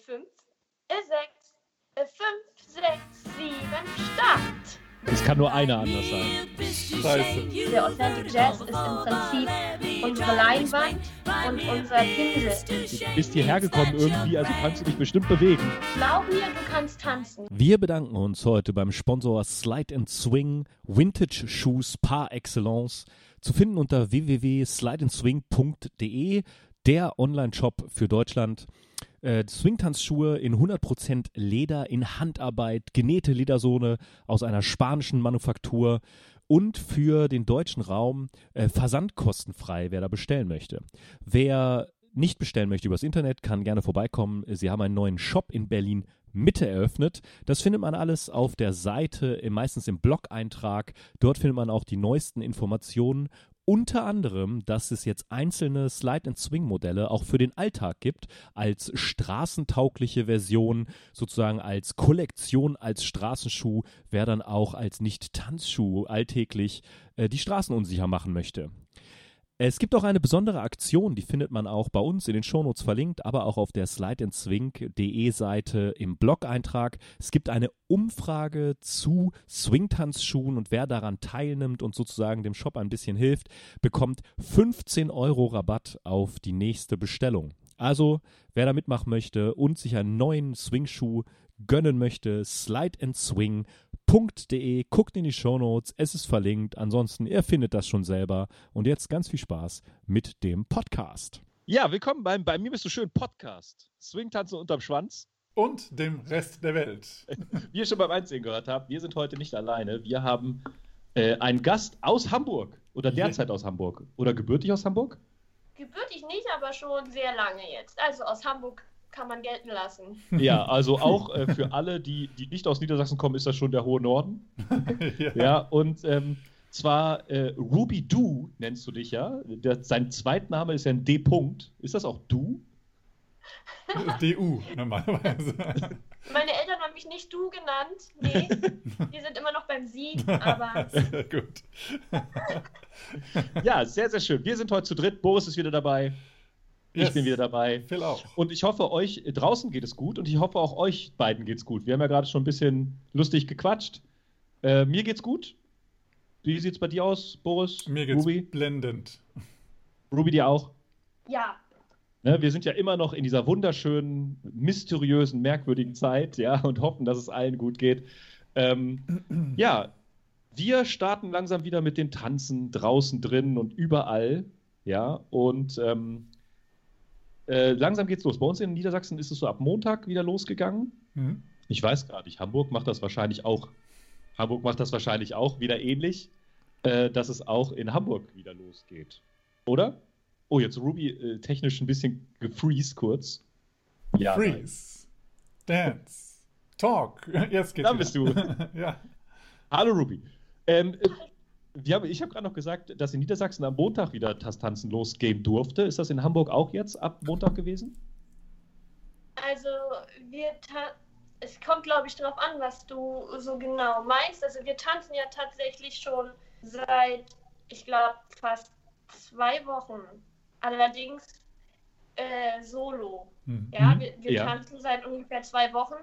5, 6, 5, 6, 7, Start! Es kann nur einer anders sein. Scheiße. Der Authentic Jazz ist im Prinzip unsere Leinwand und unser Pinsel. Du bist hierher gekommen irgendwie, also kannst du dich bestimmt bewegen. Glaub mir, du kannst tanzen. Wir bedanken uns heute beim Sponsor Slide and Swing Vintage Shoes par excellence. Zu finden unter www.slideandswing.de, der Online-Shop für Deutschland. Äh, Swingtanzschuhe in 100% Leder, in Handarbeit, genähte Ledersohne aus einer spanischen Manufaktur und für den deutschen Raum äh, versandkostenfrei, wer da bestellen möchte. Wer nicht bestellen möchte übers Internet, kann gerne vorbeikommen. Sie haben einen neuen Shop in Berlin Mitte eröffnet. Das findet man alles auf der Seite, äh, meistens im Blog-Eintrag. Dort findet man auch die neuesten Informationen unter anderem, dass es jetzt einzelne Slide-and-Swing-Modelle auch für den Alltag gibt, als straßentaugliche Version, sozusagen als Kollektion, als Straßenschuh, wer dann auch als Nicht-Tanzschuh alltäglich äh, die Straßen unsicher machen möchte. Es gibt auch eine besondere Aktion, die findet man auch bei uns in den Shownotes verlinkt, aber auch auf der slideandswing.de Seite im Blog-Eintrag. Es gibt eine Umfrage zu Swingtanzschuhen und wer daran teilnimmt und sozusagen dem Shop ein bisschen hilft, bekommt 15 Euro Rabatt auf die nächste Bestellung. Also, wer da mitmachen möchte und sich einen neuen Swingschuh gönnen möchte, Slide and Swing www.ftf.de. Guckt in die Shownotes, es ist verlinkt. Ansonsten, ihr findet das schon selber. Und jetzt ganz viel Spaß mit dem Podcast. Ja, willkommen beim Bei mir bist du schön Podcast. Swingtanzen unterm Schwanz. Und dem Rest der Welt. Wie ihr schon beim Einsehen gehört habt, wir sind heute nicht alleine. Wir haben äh, einen Gast aus Hamburg oder derzeit aus Hamburg oder gebürtig aus Hamburg. Gebürtig nicht, aber schon sehr lange jetzt. Also aus Hamburg kann man gelten lassen. Ja, also auch äh, für alle, die, die nicht aus Niedersachsen kommen, ist das schon der hohe Norden. ja. ja, und ähm, zwar äh, Ruby Du nennst du dich ja. Der, sein Zweitname ist ja ein D. -Punkt. Ist das auch Du? DU normalerweise. Meine Eltern haben mich nicht Du genannt. Nee, die sind immer noch beim Sie, aber. Gut. ja, sehr, sehr schön. Wir sind heute zu dritt. Boris ist wieder dabei. Yes. Ich bin wieder dabei. Phil auch. Und ich hoffe, euch draußen geht es gut und ich hoffe, auch euch beiden geht es gut. Wir haben ja gerade schon ein bisschen lustig gequatscht. Äh, mir geht's gut. Wie sieht es bei dir aus, Boris? Mir geht's Ruby? blendend. Ruby, dir auch? Ja. Ne, wir sind ja immer noch in dieser wunderschönen, mysteriösen, merkwürdigen Zeit, ja, und hoffen, dass es allen gut geht. Ähm, ja, wir starten langsam wieder mit den Tanzen draußen, drinnen und überall, ja, und ähm, äh, langsam geht's los. Bei uns in Niedersachsen ist es so ab Montag wieder losgegangen. Mhm. Ich weiß gar nicht, Hamburg macht das wahrscheinlich auch. Hamburg macht das wahrscheinlich auch wieder ähnlich, äh, dass es auch in Hamburg wieder losgeht. Oder? Oh, jetzt Ruby äh, technisch ein bisschen gefreeze kurz. Ja, Freeze. Nein. Dance. Talk. Jetzt geht's. Da bist du. ja. Hallo Ruby. Ähm, äh, haben, ich habe gerade noch gesagt, dass in Niedersachsen am Montag wieder das Tanzen losgehen durfte. Ist das in Hamburg auch jetzt ab Montag gewesen? Also, wir es kommt, glaube ich, darauf an, was du so genau meinst. Also, wir tanzen ja tatsächlich schon seit, ich glaube, fast zwei Wochen. Allerdings äh, solo. Mhm. Ja, wir, wir ja. tanzen seit ungefähr zwei Wochen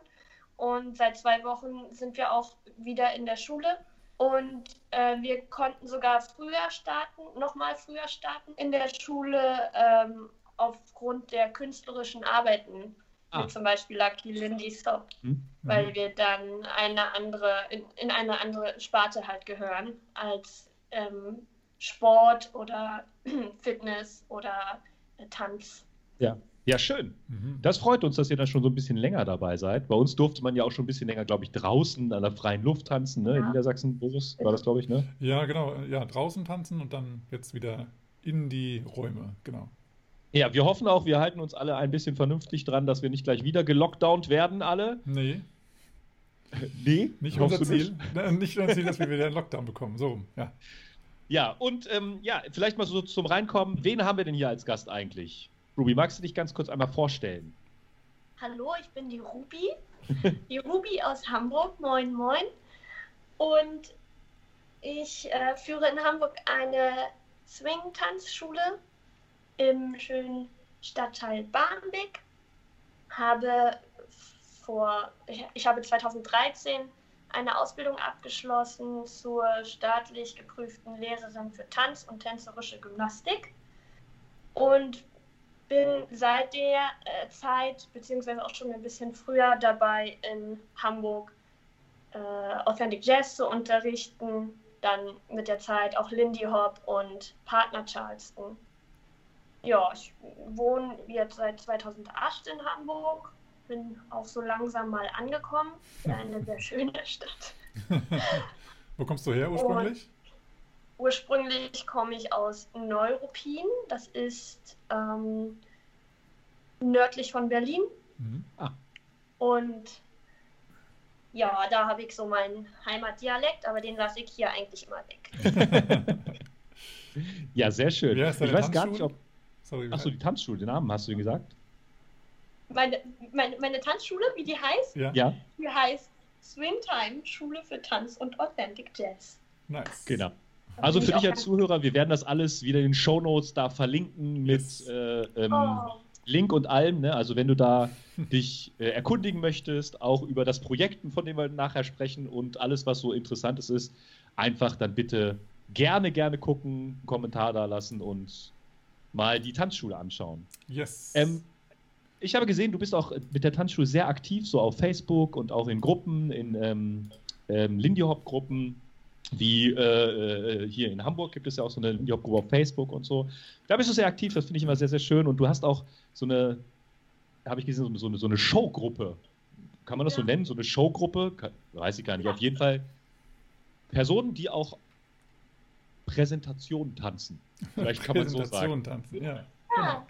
und seit zwei Wochen sind wir auch wieder in der Schule. Und äh, wir konnten sogar früher starten, nochmal früher starten in der Schule ähm, aufgrund der künstlerischen Arbeiten. Ah. Wie zum Beispiel Lucky Lindy Stop, hm. weil mhm. wir dann eine andere, in, in, eine andere Sparte halt gehören als ähm, Sport oder Fitness oder äh, Tanz. Ja. Ja, schön. Mhm. Das freut uns, dass ihr da schon so ein bisschen länger dabei seid. Bei uns durfte man ja auch schon ein bisschen länger, glaube ich, draußen an der freien Luft tanzen, ne? Ja. In Niedersachsen, Boris, war das, glaube ich, ne? Ja, genau. Ja, draußen tanzen und dann jetzt wieder in die Räume, genau. Ja, wir hoffen auch, wir halten uns alle ein bisschen vernünftig dran, dass wir nicht gleich wieder gelockdownt werden, alle. Nee. nee? Nicht unser Ziel. Nicht? nicht unser Ziel, dass wir wieder einen Lockdown bekommen. So, ja. Ja, und ähm, ja, vielleicht mal so zum Reinkommen. Wen haben wir denn hier als Gast eigentlich? Ruby, magst du dich ganz kurz einmal vorstellen? Hallo, ich bin die Ruby. die Ruby aus Hamburg. Moin, moin. Und ich äh, führe in Hamburg eine Swing-Tanzschule im schönen Stadtteil Barmbek. habe vor, ich habe 2013 eine Ausbildung abgeschlossen zur staatlich geprüften Lehrerin für Tanz und tänzerische Gymnastik und bin seit der äh, Zeit, beziehungsweise auch schon ein bisschen früher dabei, in Hamburg äh, Authentic Jazz zu unterrichten, dann mit der Zeit auch Lindy Hop und Partner Charleston. Ja, ich wohne jetzt seit 2008 in Hamburg bin auch so langsam mal angekommen. Eine sehr schöne Stadt. Wo kommst du her ursprünglich? Und ursprünglich komme ich aus Neuruppin. Das ist ähm, nördlich von Berlin. Mhm. Ah. Und ja, da habe ich so meinen Heimatdialekt, aber den lasse ich hier eigentlich immer weg. ja, sehr schön. ich weiß gar nicht, ob. Achso, die Tanzschule, den Namen hast du gesagt? meine, meine, meine Tanzschule, wie die heißt? Ja. ja. Die heißt Swingtime, Schule für Tanz und Authentic Jazz. Nice. Genau. Also für dich als Zuhörer, wir werden das alles wieder in den Show Notes da verlinken mit yes. äh, ähm, oh. Link und allem. Ne? Also wenn du da dich äh, erkundigen möchtest, auch über das Projekt, von dem wir nachher sprechen und alles, was so interessantes ist, einfach dann bitte gerne, gerne gucken, Kommentar da lassen und mal die Tanzschule anschauen. Yes. Ähm, ich habe gesehen, du bist auch mit der Tanzschule sehr aktiv, so auf Facebook und auch in Gruppen, in ähm, ähm, Lindy Hop Gruppen, wie äh, äh, hier in Hamburg gibt es ja auch so eine Lindy Hop Gruppe auf Facebook und so. Da bist du sehr aktiv, das finde ich immer sehr, sehr schön. Und du hast auch so eine, habe ich gesehen, so eine, so eine Showgruppe. Kann man das ja. so nennen? So eine Showgruppe? weiß ich gar nicht. Auf jeden Fall Personen, die auch Präsentationen tanzen. Vielleicht kann man so sagen. Präsentationen tanzen, ja. Genau.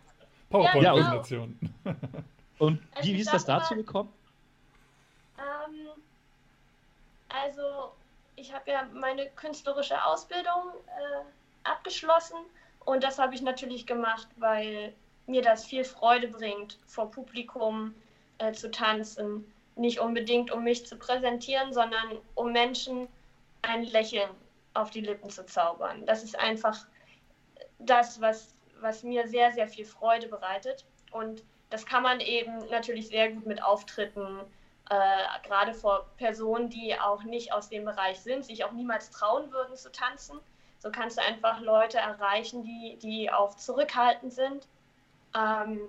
PowerPoint-Präsentation. Ja, genau. Und also wie, wie ist das dazu gekommen? Ähm, also, ich habe ja meine künstlerische Ausbildung äh, abgeschlossen und das habe ich natürlich gemacht, weil mir das viel Freude bringt, vor Publikum äh, zu tanzen. Nicht unbedingt, um mich zu präsentieren, sondern um Menschen ein Lächeln auf die Lippen zu zaubern. Das ist einfach das, was was mir sehr, sehr viel Freude bereitet. Und das kann man eben natürlich sehr gut mit Auftritten, äh, gerade vor Personen, die auch nicht aus dem Bereich sind, sich auch niemals trauen würden zu tanzen. So kannst du einfach Leute erreichen, die, die auch zurückhaltend sind. Ähm,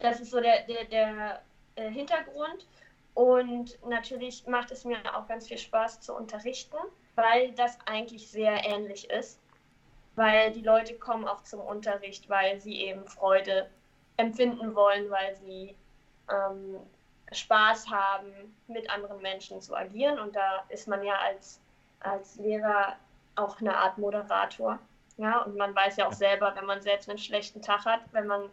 das ist so der, der, der äh, Hintergrund. Und natürlich macht es mir auch ganz viel Spaß zu unterrichten, weil das eigentlich sehr ähnlich ist weil die Leute kommen auch zum Unterricht, weil sie eben Freude empfinden wollen, weil sie ähm, Spaß haben, mit anderen Menschen zu agieren. Und da ist man ja als, als Lehrer auch eine Art Moderator. Ja, und man weiß ja auch selber, wenn man selbst einen schlechten Tag hat, wenn man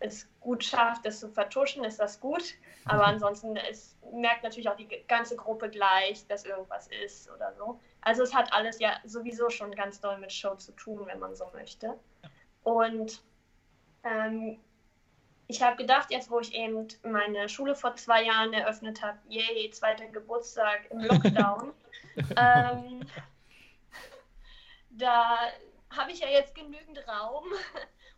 es gut schafft, es zu vertuschen, ist das gut. Aber ansonsten ist, merkt natürlich auch die ganze Gruppe gleich, dass irgendwas ist oder so. Also es hat alles ja sowieso schon ganz doll mit Show zu tun, wenn man so möchte. Und ähm, ich habe gedacht, jetzt wo ich eben meine Schule vor zwei Jahren eröffnet habe, yay, zweiter Geburtstag im Lockdown, ähm, da habe ich ja jetzt genügend Raum,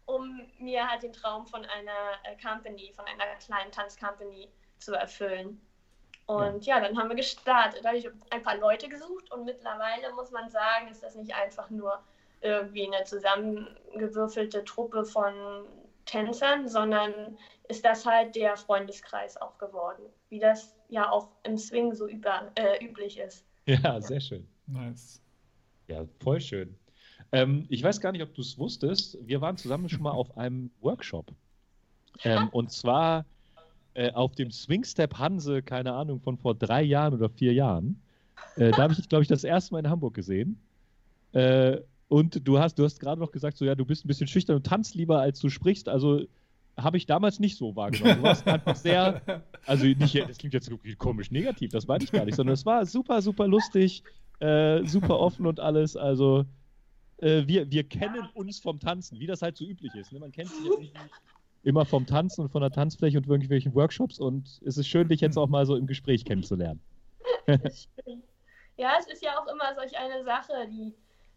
um mir halt den Traum von einer äh, Company, von einer kleinen Tanzcompany zu erfüllen. Und ja. ja. dann haben wir gestartet. Da habe ich ein paar Leute gesucht und mittlerweile muss man sagen, ist das nicht einfach nur irgendwie eine zusammengewürfelte Truppe von Tänzern, sondern ist das halt der Freundeskreis auch geworden, wie das ja auch im Swing so über, äh, üblich ist. Ja, sehr schön. Nice. Ja, voll schön. Ähm, ich weiß gar nicht, ob du es wusstest. Wir waren zusammen schon mal auf einem Workshop. Ähm, und zwar äh, auf dem Swing Step Hanse, keine Ahnung, von vor drei Jahren oder vier Jahren. Äh, da habe ich, glaube ich, das erste Mal in Hamburg gesehen. Äh, und du hast, du hast gerade noch gesagt, so ja, du bist ein bisschen schüchtern und tanzt lieber, als du sprichst. Also habe ich damals nicht so wahrgenommen. Du warst einfach sehr, also nicht, das klingt jetzt komisch negativ, das meine ich gar nicht, sondern es war super, super lustig, äh, super offen und alles. Also äh, wir, wir kennen uns vom Tanzen, wie das halt so üblich ist. Ne? Man kennt sich ja nicht immer vom Tanzen und von der Tanzfläche und irgendwelchen Workshops und es ist schön, dich jetzt auch mal so im Gespräch kennenzulernen. ja, es ist ja auch immer solch eine Sache, die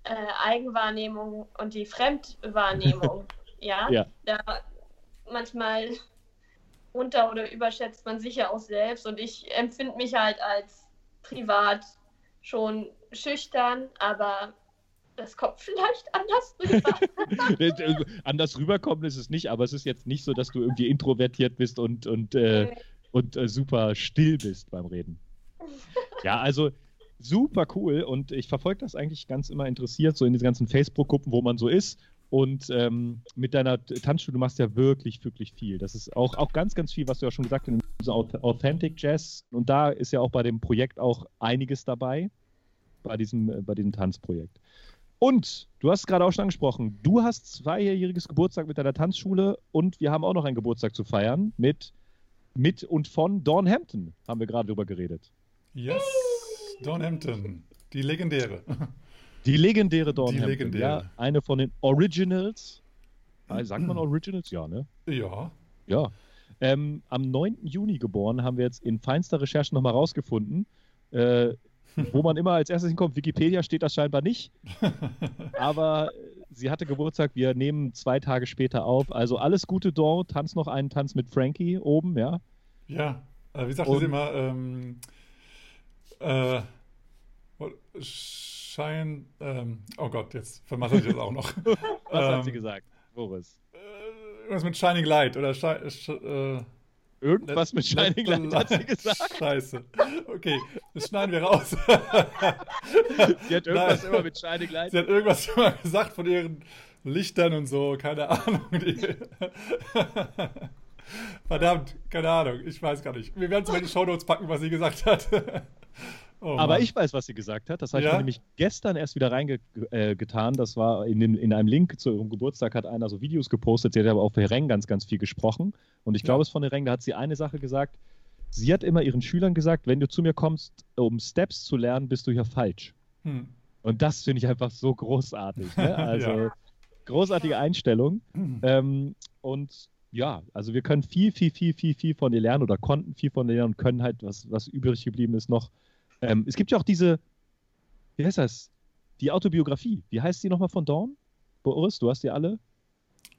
äh, Eigenwahrnehmung und die Fremdwahrnehmung. ja? ja. Da manchmal unter- oder überschätzt man sich ja auch selbst. Und ich empfinde mich halt als privat schon schüchtern, aber das kommt vielleicht anders rüber. anders rüberkommen ist es nicht, aber es ist jetzt nicht so, dass du irgendwie introvertiert bist und, und, äh, und äh, super still bist beim Reden. Ja, also super cool und ich verfolge das eigentlich ganz immer interessiert, so in diesen ganzen Facebook-Gruppen, wo man so ist. Und ähm, mit deiner Tanzschule, du machst ja wirklich, wirklich viel. Das ist auch, auch ganz, ganz viel, was du ja schon gesagt hast, Authentic Jazz. Und da ist ja auch bei dem Projekt auch einiges dabei, bei diesem, äh, bei diesem Tanzprojekt. Und du hast es gerade auch schon angesprochen, du hast zweijähriges Geburtstag mit deiner Tanzschule und wir haben auch noch einen Geburtstag zu feiern mit, mit und von Dawn Hampton, haben wir gerade drüber geredet. Yes, Dawn Hampton, die legendäre. Die legendäre Dawn Die legendäre. ja, eine von den Originals. Ah, Sagt man Originals? Ja, ne? Ja. Ja. Ähm, am 9. Juni geboren, haben wir jetzt in feinster Recherche nochmal rausgefunden. Äh, wo man immer als erstes hinkommt, Wikipedia steht das scheinbar nicht. Aber äh, sie hatte Geburtstag, wir nehmen zwei Tage später auf. Also alles Gute, Dawn. Tanz noch einen Tanz mit Frankie oben, ja. Ja, äh, wie sagt sie immer? Ähm, äh, Schein. Ähm, oh Gott, jetzt vermassel ich das auch noch. Was hat Ähm, sie gesagt, Boris? Äh, irgendwas mit Shining Light oder Shi Sch äh, Irgendwas mit Shining Light hat sie gesagt. Scheiße. Okay, das schneiden wir raus. Sie hat irgendwas Nein. immer mit Shining Light. Sie hat irgendwas immer gesagt von ihren Lichtern und so, keine Ahnung. Verdammt, keine Ahnung, ich weiß gar nicht. Wir werden es mal in die Shownotes packen, was sie gesagt hat. Oh Aber Mann. ich weiß, was sie gesagt hat. Das habe ich Ja? mir nämlich gestern erst wieder reingetan. Äh, das war in, den, in einem Link zu ihrem Geburtstag, hat einer so Videos gepostet. Sie hat aber auf Hereng ganz, ganz viel gesprochen. Und ich Ja. glaube, es von Hereng, da hat sie eine Sache gesagt. Sie hat immer ihren Schülern gesagt, wenn du zu mir kommst, um Steps zu lernen, bist du hier falsch. Hm. Und das finde ich einfach so großartig. Ne? Also Ja. großartige Einstellung. Ähm, und ja, also wir können viel, viel, viel, viel, viel von dir lernen oder konnten viel von dir lernen und können halt, was, was übrig geblieben ist, noch. Ähm, es gibt ja auch diese, wie heißt das? Die Autobiografie. Wie heißt die nochmal von Dawn? Boris, du hast die alle?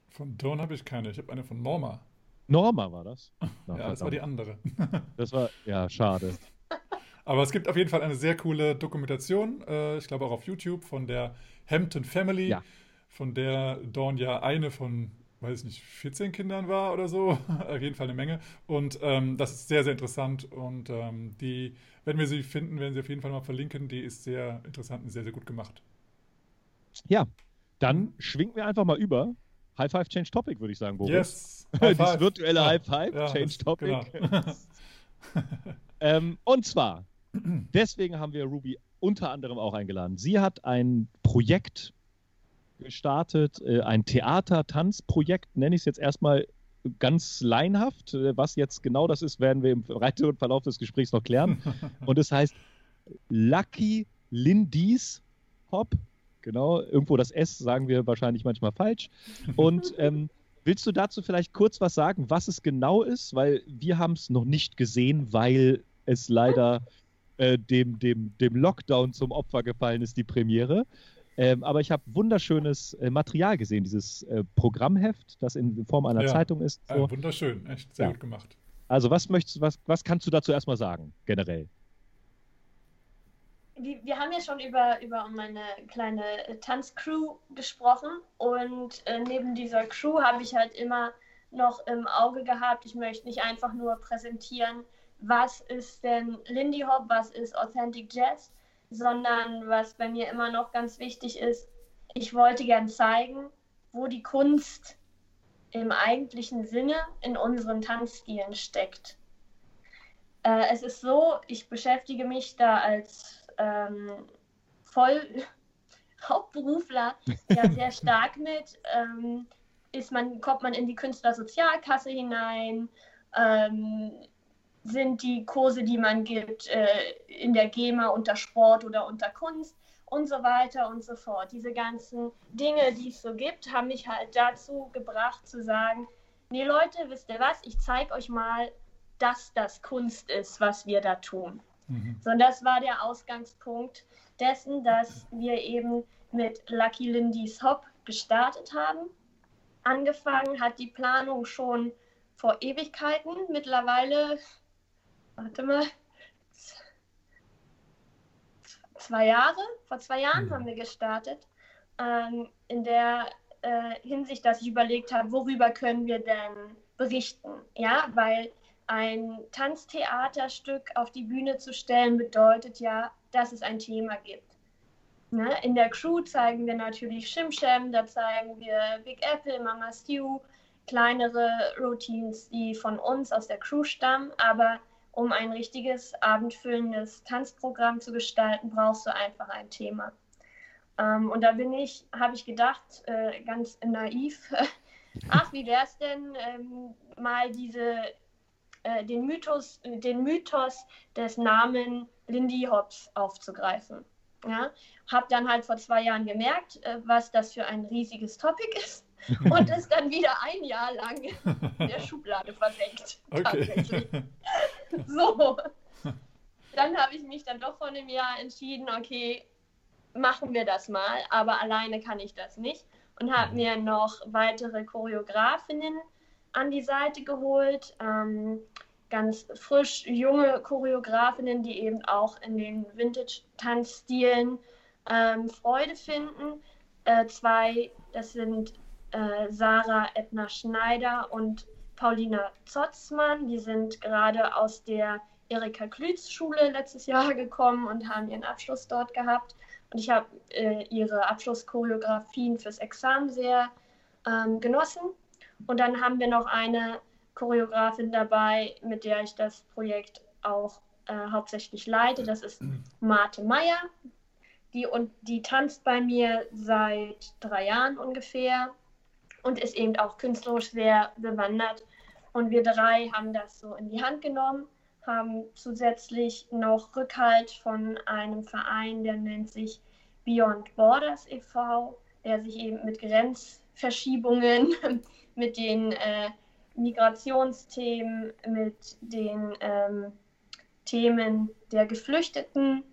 Von Dawn habe ich keine, ich habe eine von Norma. Norma war das. Na, ja, das war die verdammt. andere. das war, ja, schade. Aber es gibt auf jeden Fall eine sehr coole Dokumentation, äh, ich glaube auch auf YouTube, von der Hampton Family, Ja. von der Dawn ja eine von, weiß ich nicht, 14 Kindern war oder so. auf jeden Fall eine Menge. Und ähm, das ist sehr, sehr interessant. Und ähm, die, wenn wir sie finden, werden sie auf jeden Fall mal verlinken. Die ist sehr interessant und sehr, sehr gut gemacht. Ja, dann schwingen wir einfach mal über. High Five Change Topic, würde ich sagen, Boris. Yes! High five. virtuelle Ja. High Five, Ja, Change das- Topic. genau. Ähm, und zwar, deswegen haben wir Ruby unter anderem auch eingeladen. Sie hat ein Projekt gestartet, äh, ein Theater-Tanzprojekt, nenne ich es jetzt erstmal ganz laienhaft. Äh, Was jetzt genau das ist, werden wir im weiteren Verlauf des Gesprächs noch klären. Und es heißt Lucky Lindy's Hop. Genau, irgendwo das S sagen wir wahrscheinlich manchmal falsch. Und ähm, willst du dazu vielleicht kurz was sagen, was es genau ist? Weil wir haben es noch nicht gesehen, weil es leider äh, dem, dem, dem Lockdown zum Opfer gefallen ist, die Premiere. Ähm, aber ich habe wunderschönes äh, Material gesehen, dieses äh, Programmheft, das in Form einer Ja. Zeitung ist. So. Äh, wunderschön, echt sehr Ja. gut gemacht. Also was möchtest du, was, was kannst du dazu erstmal sagen, generell? wir, wir haben ja schon über, über meine kleine Tanzcrew gesprochen und äh, neben dieser Crew habe ich halt immer noch im Auge gehabt, ich möchte nicht einfach nur präsentieren, was ist denn Lindy Hop, was ist Authentic Jazz, sondern was bei mir immer noch ganz wichtig ist, ich wollte gern zeigen, wo die Kunst im eigentlichen Sinne in unseren Tanzstilen steckt. Äh, es ist so, ich beschäftige mich da als ähm, voll Hauptberufler ja sehr stark mit. Ähm, ist man, kommt man in die Künstlersozialkasse hinein? Ähm, sind die Kurse, die man gibt, äh, in der GEMA unter Sport oder unter Kunst und so weiter und so fort. Diese ganzen Dinge, die es so gibt, haben mich halt dazu gebracht zu sagen, nee Leute, wisst ihr was, ich zeige euch mal, dass das Kunst ist, was wir da tun. Mhm. So, und das war der Ausgangspunkt dessen, dass wir eben mit Lucky Lindy's Hop gestartet haben. Angefangen hat die Planung schon vor Ewigkeiten. Mittlerweile, warte mal, zwei Jahre, vor zwei Jahren mhm. haben wir gestartet. Ähm, in der äh, Hinsicht, dass ich überlegt habe, worüber können wir denn berichten? Ja, weil ein Tanztheaterstück auf die Bühne zu stellen bedeutet ja, dass es ein Thema gibt. Ne? In der Crew zeigen wir natürlich Shimsham, da zeigen wir Big Apple, Mama Stew, kleinere Routines, die von uns aus der Crew stammen, aber um ein richtiges abendfüllendes Tanzprogramm zu gestalten, brauchst du einfach ein Thema. Ähm, und da bin ich, habe ich gedacht, äh, ganz naiv, ach, wie wäre es denn, ähm, mal diese, äh, den, Mythos, den Mythos des Namen Lindy Hobbs aufzugreifen. Ja? Habe dann halt vor zwei Jahren gemerkt, äh, was das für ein riesiges Topic ist und ist dann wieder ein Jahr lang in der Schublade versenkt. Okay. So. Dann habe ich mich dann doch vor einem Jahr entschieden, okay, machen wir das mal, aber alleine kann ich das nicht. Und habe mir noch weitere Choreografinnen an die Seite geholt. Ähm, ganz frisch junge Choreografinnen, die eben auch in den Vintage-Tanzstilen ähm, Freude finden. Äh, zwei, das sind äh, Sarah Edna Schneider und Paulina Zotzmann. Die sind gerade aus der Erika Klütz Schule letztes Jahr gekommen und haben ihren Abschluss dort gehabt. Und ich habe äh, ihre Abschlusschoreografien fürs Examen sehr ähm, genossen. Und dann haben wir noch eine Choreografin dabei, mit der ich das Projekt auch äh, hauptsächlich leite. Das ist Marte Meyer. Die, und die tanzt bei mir seit drei Jahren ungefähr und ist eben auch künstlerisch sehr bewandert. Und wir drei haben das so in die Hand genommen, haben zusätzlich noch Rückhalt von einem Verein, der nennt sich Beyond Borders e.V., der sich eben mit Grenzverschiebungen, mit den äh, Migrationsthemen, mit den ähm, Themen der Geflüchteten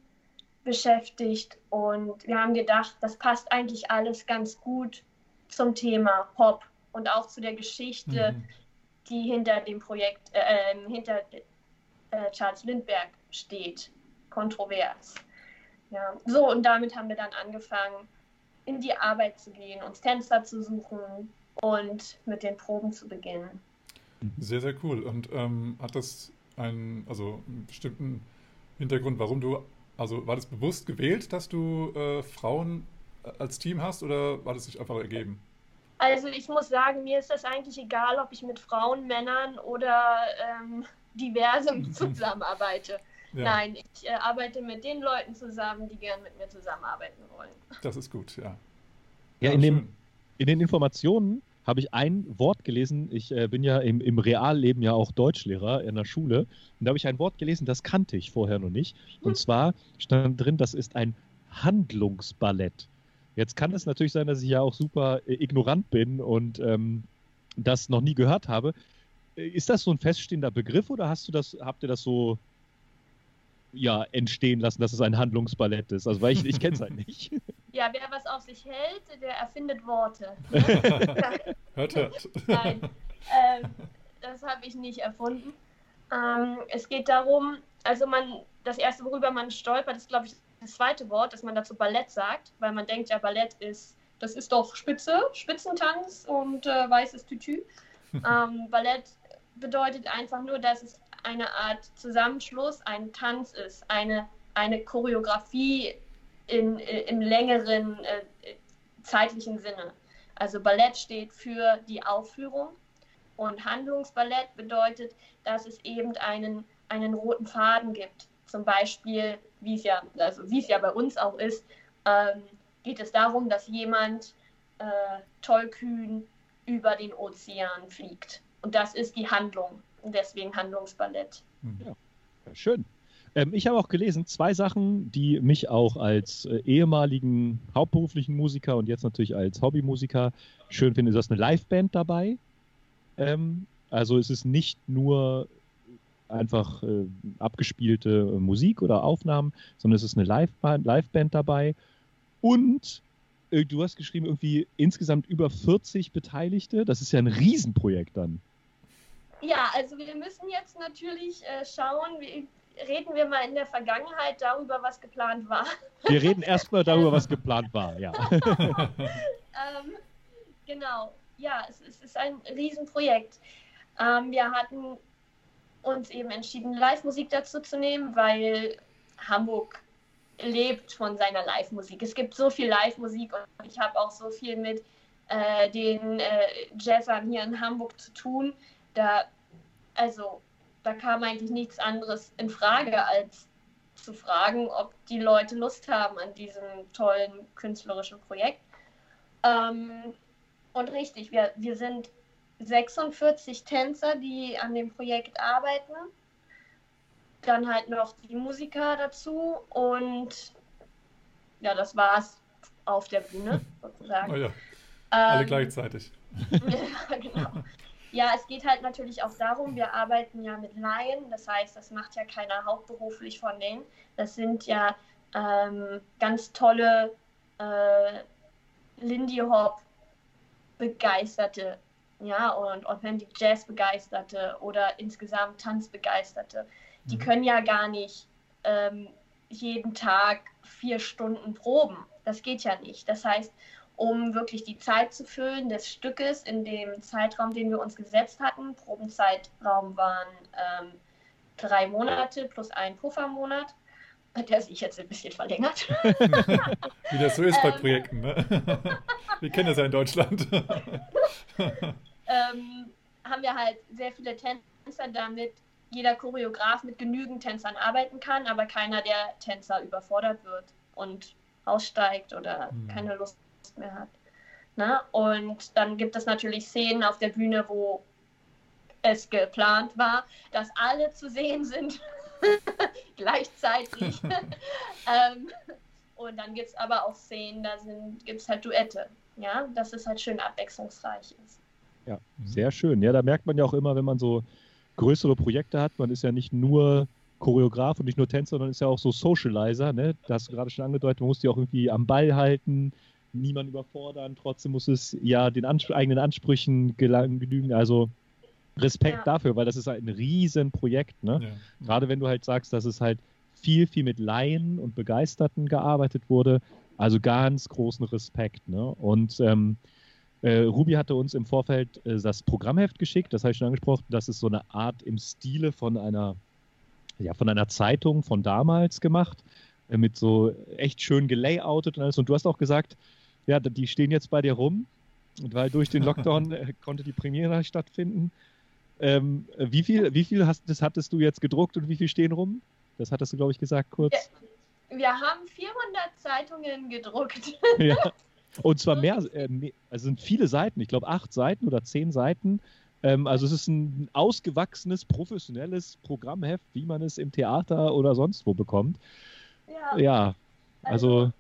beschäftigt. Und wir haben gedacht, das passt eigentlich alles ganz gut zum Thema Pop und auch zu der Geschichte, mhm. die hinter dem Projekt, äh, ähm, hinter äh, Charles Lindbergh steht. Kontrovers. Ja, so und damit haben wir dann angefangen, in die Arbeit zu gehen, uns Tänzer zu suchen und mit den Proben zu beginnen. Sehr, sehr cool. Und ähm, hat das einen, also einen bestimmten Hintergrund, warum du, also war das bewusst gewählt, dass du äh, Frauen als Team hast oder war das sich einfach ergeben? Also ich muss sagen, mir ist das eigentlich egal, ob ich mit Frauen, Männern oder ähm, diversem zusammenarbeite. Ja. Nein, ich äh, arbeite mit den Leuten zusammen, die gern mit mir zusammenarbeiten wollen. Das ist gut, ja. Ja, in, dem, in den Informationen habe ich ein Wort gelesen. Ich äh, bin ja im, im Realleben ja auch Deutschlehrer in der Schule. Und da habe ich ein Wort gelesen, das kannte ich vorher noch nicht. Und hm. zwar stand drin, das ist ein Handlungsballett. Jetzt kann es natürlich sein, dass ich ja auch super äh, ignorant bin und ähm, das noch nie gehört habe. Äh, ist das so ein feststehender Begriff oder hast du das, habt ihr das so ja, entstehen lassen, dass es ein Handlungsballett ist? Also weil ich, ich kenne es halt nicht. Ja, wer was auf sich hält, der erfindet Worte. Ne? hört, hört. Nein, ähm, das habe ich nicht erfunden. Ähm, es geht darum, also man, das erste, worüber man stolpert, ist, glaube ich, das zweite Wort, dass man dazu Ballett sagt, weil man denkt, ja, Ballett ist, das ist doch Spitze, Spitzentanz und äh, weißes Tütü. ähm, Ballett bedeutet einfach nur, dass es eine Art Zusammenschluss, ein Tanz ist, eine, eine Choreografie in, äh, im längeren äh, zeitlichen Sinne. Also Ballett steht für die Aufführung und Handlungsballett bedeutet, dass es eben einen, einen roten Faden gibt. Zum Beispiel wie es ja, also es ja bei uns auch ist, ähm, geht es darum, dass jemand äh, tollkühn über den Ozean fliegt. Und das ist die Handlung. Deswegen Handlungsballett. Mhm. Ja, schön. Ähm, ich habe auch gelesen, zwei Sachen, die mich auch als äh, ehemaligen hauptberuflichen Musiker und jetzt natürlich als Hobbymusiker schön finde. Ist das eine Liveband dabei? Ähm, also es ist nicht nur einfach äh, abgespielte Musik oder Aufnahmen, sondern es ist eine Liveband Live dabei. Und äh, du hast geschrieben, irgendwie insgesamt über 40 Beteiligte. Das ist ja ein Riesenprojekt dann. Ja, also wir müssen jetzt natürlich äh, schauen, wie, reden wir mal in der Vergangenheit darüber, was geplant war. Wir reden erstmal darüber, was geplant war, ja. ähm, genau, ja, es, es, ist ein Riesenprojekt. Ähm, wir hatten uns eben entschieden, Live-Musik dazu zu nehmen, weil Hamburg lebt von seiner Live-Musik. Es gibt so viel Live-Musik und ich habe auch so viel mit äh, den äh, Jazzern hier in Hamburg zu tun. Da, also, da kam eigentlich nichts anderes in Frage, als zu fragen, ob die Leute Lust haben an diesem tollen künstlerischen Projekt. Ähm, und richtig, wir, wir sind 46 Tänzer, die an dem Projekt arbeiten. Dann halt noch die Musiker dazu und ja, das war's auf der Bühne sozusagen. Oh ja. Alle ähm, gleichzeitig. ja, genau. Ja, es geht halt natürlich auch darum, wir arbeiten ja mit Laien, das heißt, das macht ja keiner hauptberuflich von denen. Das sind ja ähm, ganz tolle äh, Lindy Hop begeisterte ja, und Authentic Jazz begeisterte oder insgesamt Tanzbegeisterte, die mhm. können ja gar nicht ähm, jeden Tag vier Stunden proben. Das geht ja nicht. Das heißt, um wirklich die Zeit zu füllen des Stückes in dem Zeitraum, den wir uns gesetzt hatten, Probenzeitraum waren ähm, drei Monate plus ein Puffermonat, der sich jetzt ein bisschen verlängert. Wie das so ist bei ähm, Projekten, ne? Wir kennen das ja in Deutschland. ähm, haben wir halt sehr viele Tänzer, damit jeder Choreograf mit genügend Tänzern arbeiten kann, aber keiner der Tänzer überfordert wird und aussteigt oder mhm. keine Lust mehr hat. Na? Und dann gibt es natürlich Szenen auf der Bühne, wo es geplant war, dass alle zu sehen sind gleichzeitig. ähm, und dann gibt es aber auch Szenen, da gibt es halt Duette. Ja, dass es halt schön abwechslungsreich ist. Ja, mhm. sehr schön. Ja, da merkt man ja auch immer, wenn man so größere Projekte hat, man ist ja nicht nur Choreograf und nicht nur Tänzer, sondern ist ja auch so Socializer. Ne? Da hast du gerade schon angedeutet, man muss die auch irgendwie am Ball halten, niemand überfordern. Trotzdem muss es ja den Anspr eigenen Ansprüchen genügen. Also Respekt ja. dafür, weil das ist halt ein Riesenprojekt. Ne? Ja. Gerade wenn du halt sagst, dass es halt viel, viel mit Laien und Begeisterten gearbeitet wurde. Also ganz großen Respekt. Ne? Und ähm, äh, Ruby hatte uns im Vorfeld äh, das Programmheft geschickt, das habe ich schon angesprochen. Das ist so eine Art im Stile von einer, ja, von einer Zeitung von damals gemacht, äh, mit so echt schön gelayoutet und alles. Und du hast auch gesagt, ja, die stehen jetzt bei dir rum, weil durch den Lockdown äh, konnte die Premiere stattfinden. Ähm, wie viel, wie viel hast, das hattest du jetzt gedruckt und wie viel stehen rum? Das hattest du, glaube ich, gesagt kurz. Wir, wir haben 400 Zeitungen gedruckt. Ja. Und zwar mehr, äh, mehr also sind viele Seiten, ich glaube acht Seiten oder zehn Seiten. Ähm, also es ist ein ausgewachsenes, professionelles Programmheft, wie man es im Theater oder sonst wo bekommt. Ja. ja also, also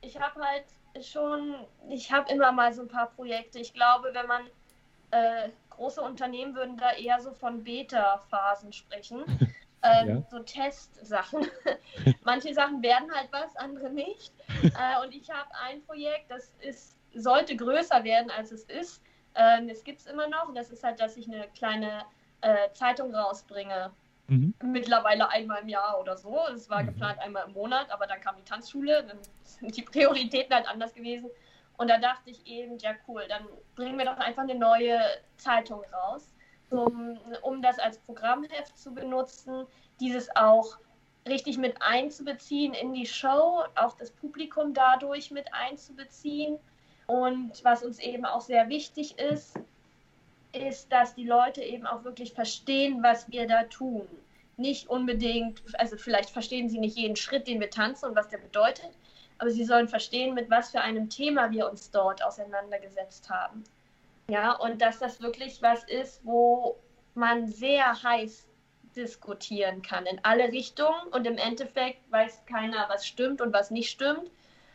ich habe halt schon, ich habe immer mal so ein paar Projekte. Ich glaube, wenn man äh, große Unternehmen würden da eher so von Beta-Phasen sprechen. Ähm, ja. So Testsachen. Manche Sachen werden halt was, andere nicht. Äh, und ich habe ein Projekt, das ist, sollte größer werden, als es ist. Ähm, das gibt es immer noch. Das ist halt, dass ich eine kleine äh, Zeitung rausbringe. Mhm. Mittlerweile einmal im Jahr oder so. Es war mhm. geplant einmal im Monat, aber dann kam die Tanzschule, dann sind die Prioritäten halt anders gewesen. Und da dachte ich eben, ja cool, dann bringen wir doch einfach eine neue Zeitung raus, um, um das als Programmheft zu benutzen, dieses auch richtig mit einzubeziehen in die Show, auch das Publikum dadurch mit einzubeziehen. Und was uns eben auch sehr wichtig ist, ist, dass die Leute eben auch wirklich verstehen, was wir da tun. Nicht unbedingt, also vielleicht verstehen sie nicht jeden Schritt, den wir tanzen und was der bedeutet, aber sie sollen verstehen, mit was für einem Thema wir uns dort auseinandergesetzt haben. Ja, und dass das wirklich was ist, wo man sehr heiß diskutieren kann in alle Richtungen und im Endeffekt weiß keiner, was stimmt und was nicht stimmt.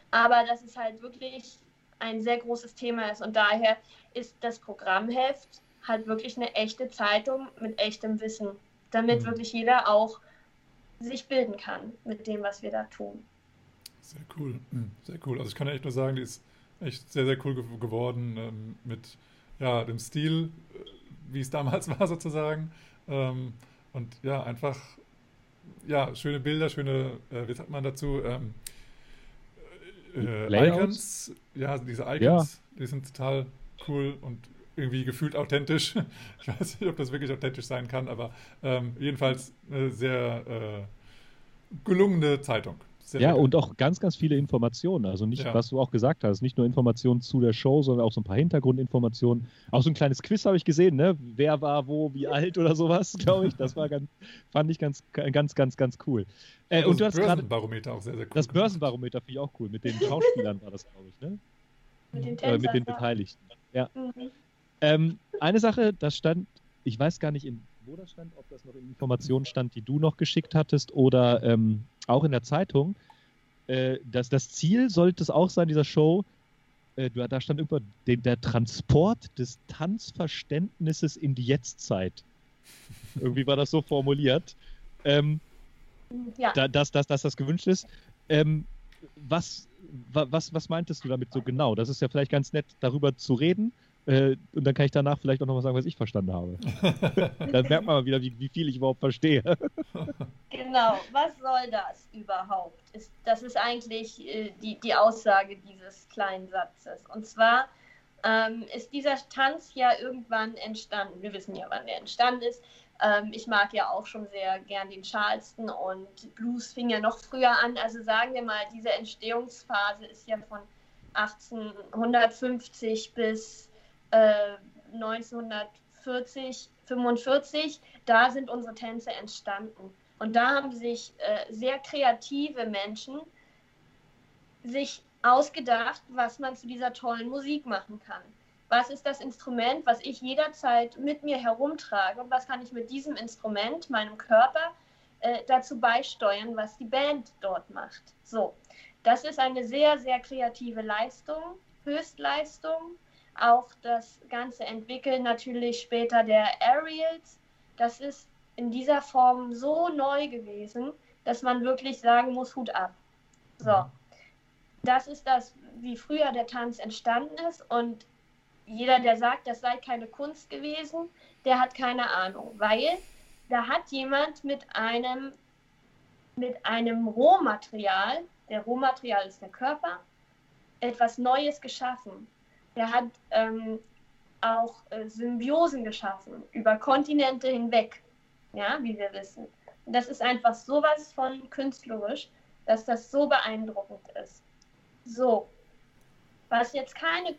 Aber dass es halt wirklich ein sehr großes Thema ist und daher ist das Programmheft halt wirklich eine echte Zeitung mit echtem Wissen, damit mhm. wirklich jeder auch sich bilden kann mit dem, was wir da tun. Sehr cool, sehr cool. Also ich kann ja echt nur sagen, die ist echt sehr, sehr cool geworden ähm, mit ja, dem Stil, äh, wie es damals war sozusagen. Ähm, und ja, einfach, ja, schöne Bilder, schöne, äh, wie sagt man dazu, ähm, äh, Icons. Ja, diese Icons, ja. die sind total cool und irgendwie gefühlt authentisch. Ich weiß nicht, ob das wirklich authentisch sein kann, aber ähm, jedenfalls eine sehr äh, gelungene Zeitung. Sehr ja, und auch ganz, ganz viele Informationen. Also nicht, ja. was du auch gesagt hast, nicht nur Informationen zu der Show, sondern auch so ein paar Hintergrundinformationen. Auch so ein kleines Quiz habe ich gesehen, ne? Wer war wo, wie alt oder sowas, glaube ich. Das war ganz, fand ich ganz, ganz, ganz, ganz cool. Äh, und du hast Börsenbarometer auch sehr, sehr cool. Das Börsenbarometer finde ich auch cool. Mit den Schauspielern war das, glaube ich, ne? Mit den, Tänzern, äh, mit den Beteiligten. Ja. Mhm. Ähm, eine Sache, das stand, ich weiß gar nicht, in, wo das stand, ob das noch in Informationen stand, die du noch geschickt hattest oder ähm, auch in der Zeitung, äh, dass das Ziel sollte es auch sein, dieser Show, äh, da stand über den, der Transport des Tanzverständnisses in die Jetztzeit. Irgendwie war das so formuliert. Ähm, ja. da, dass, dass, dass das gewünscht ist. Ähm, was, was, was meintest du damit so genau? Das ist ja vielleicht ganz nett, darüber zu reden. Äh, und dann kann ich danach vielleicht auch noch mal sagen, was ich verstanden habe. dann merkt man mal wieder, wie, wie, viel ich überhaupt verstehe. genau, was soll das überhaupt? Ist, das ist eigentlich äh, die, die Aussage dieses kleinen Satzes. Und zwar ähm, ist dieser Tanz ja irgendwann entstanden. Wir wissen ja, wann der entstanden ist. Ähm, ich mag ja auch schon sehr gern den Charleston und Blues fing ja noch früher an. Also sagen wir mal, diese Entstehungsphase ist ja von 1850 bis 1940, äh, 45, da sind unsere Tänze entstanden. Und da haben sich äh, sehr kreative Menschen sich ausgedacht, was man zu dieser tollen Musik machen kann. Was ist das Instrument, was ich jederzeit mit mir herumtrage und was kann ich mit diesem Instrument, meinem Körper, äh, dazu beisteuern, was die Band dort macht. So, das ist eine sehr, sehr kreative Leistung, Höchstleistung auch das ganze Entwickeln. Natürlich später der Aerials. Das ist in dieser Form so neu gewesen, dass man wirklich sagen muss, Hut ab. So, das ist das, wie früher der Tanz entstanden ist. Und jeder, der sagt, das sei keine Kunst gewesen, der hat keine Ahnung, weil da hat jemand mit einem mit einem Rohmaterial, der Rohmaterial ist der Körper, etwas Neues geschaffen der hat ähm, auch äh, Symbiosen geschaffen über Kontinente hinweg, ja, wie wir wissen. Und das ist einfach sowas von künstlerisch, dass das so beeindruckend ist. So, was jetzt keine,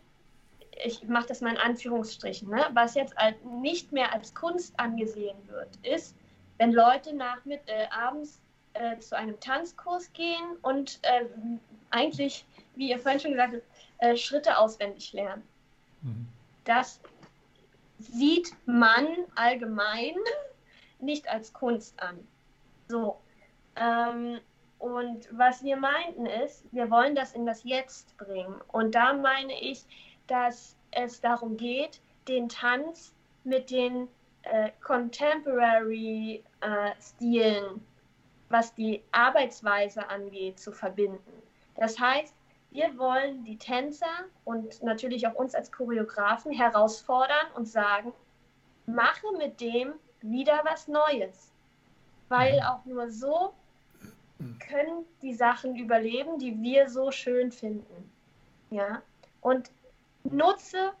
ich mache das mal in Anführungsstrichen, ne, was jetzt nicht mehr als Kunst angesehen wird, ist, wenn Leute nach mit äh, abends äh, zu einem Tanzkurs gehen und äh, eigentlich, wie ihr vorhin schon gesagt habt, äh, Schritte auswendig lernen. Mhm. Das sieht man allgemein nicht als Kunst an. So. Ähm, und was wir meinten ist, wir wollen das in das Jetzt bringen. Und da meine ich, dass es darum geht, den Tanz mit den äh, Contemporary äh, was die Arbeitsweise angeht, zu verbinden. Das heißt, wir wollen die Tänzer und natürlich auch uns als Choreografen herausfordern und sagen, mache mit dem wieder was Neues. Weil mhm. auch nur so können die Sachen überleben, die wir so schön finden. Ja? Und nutze,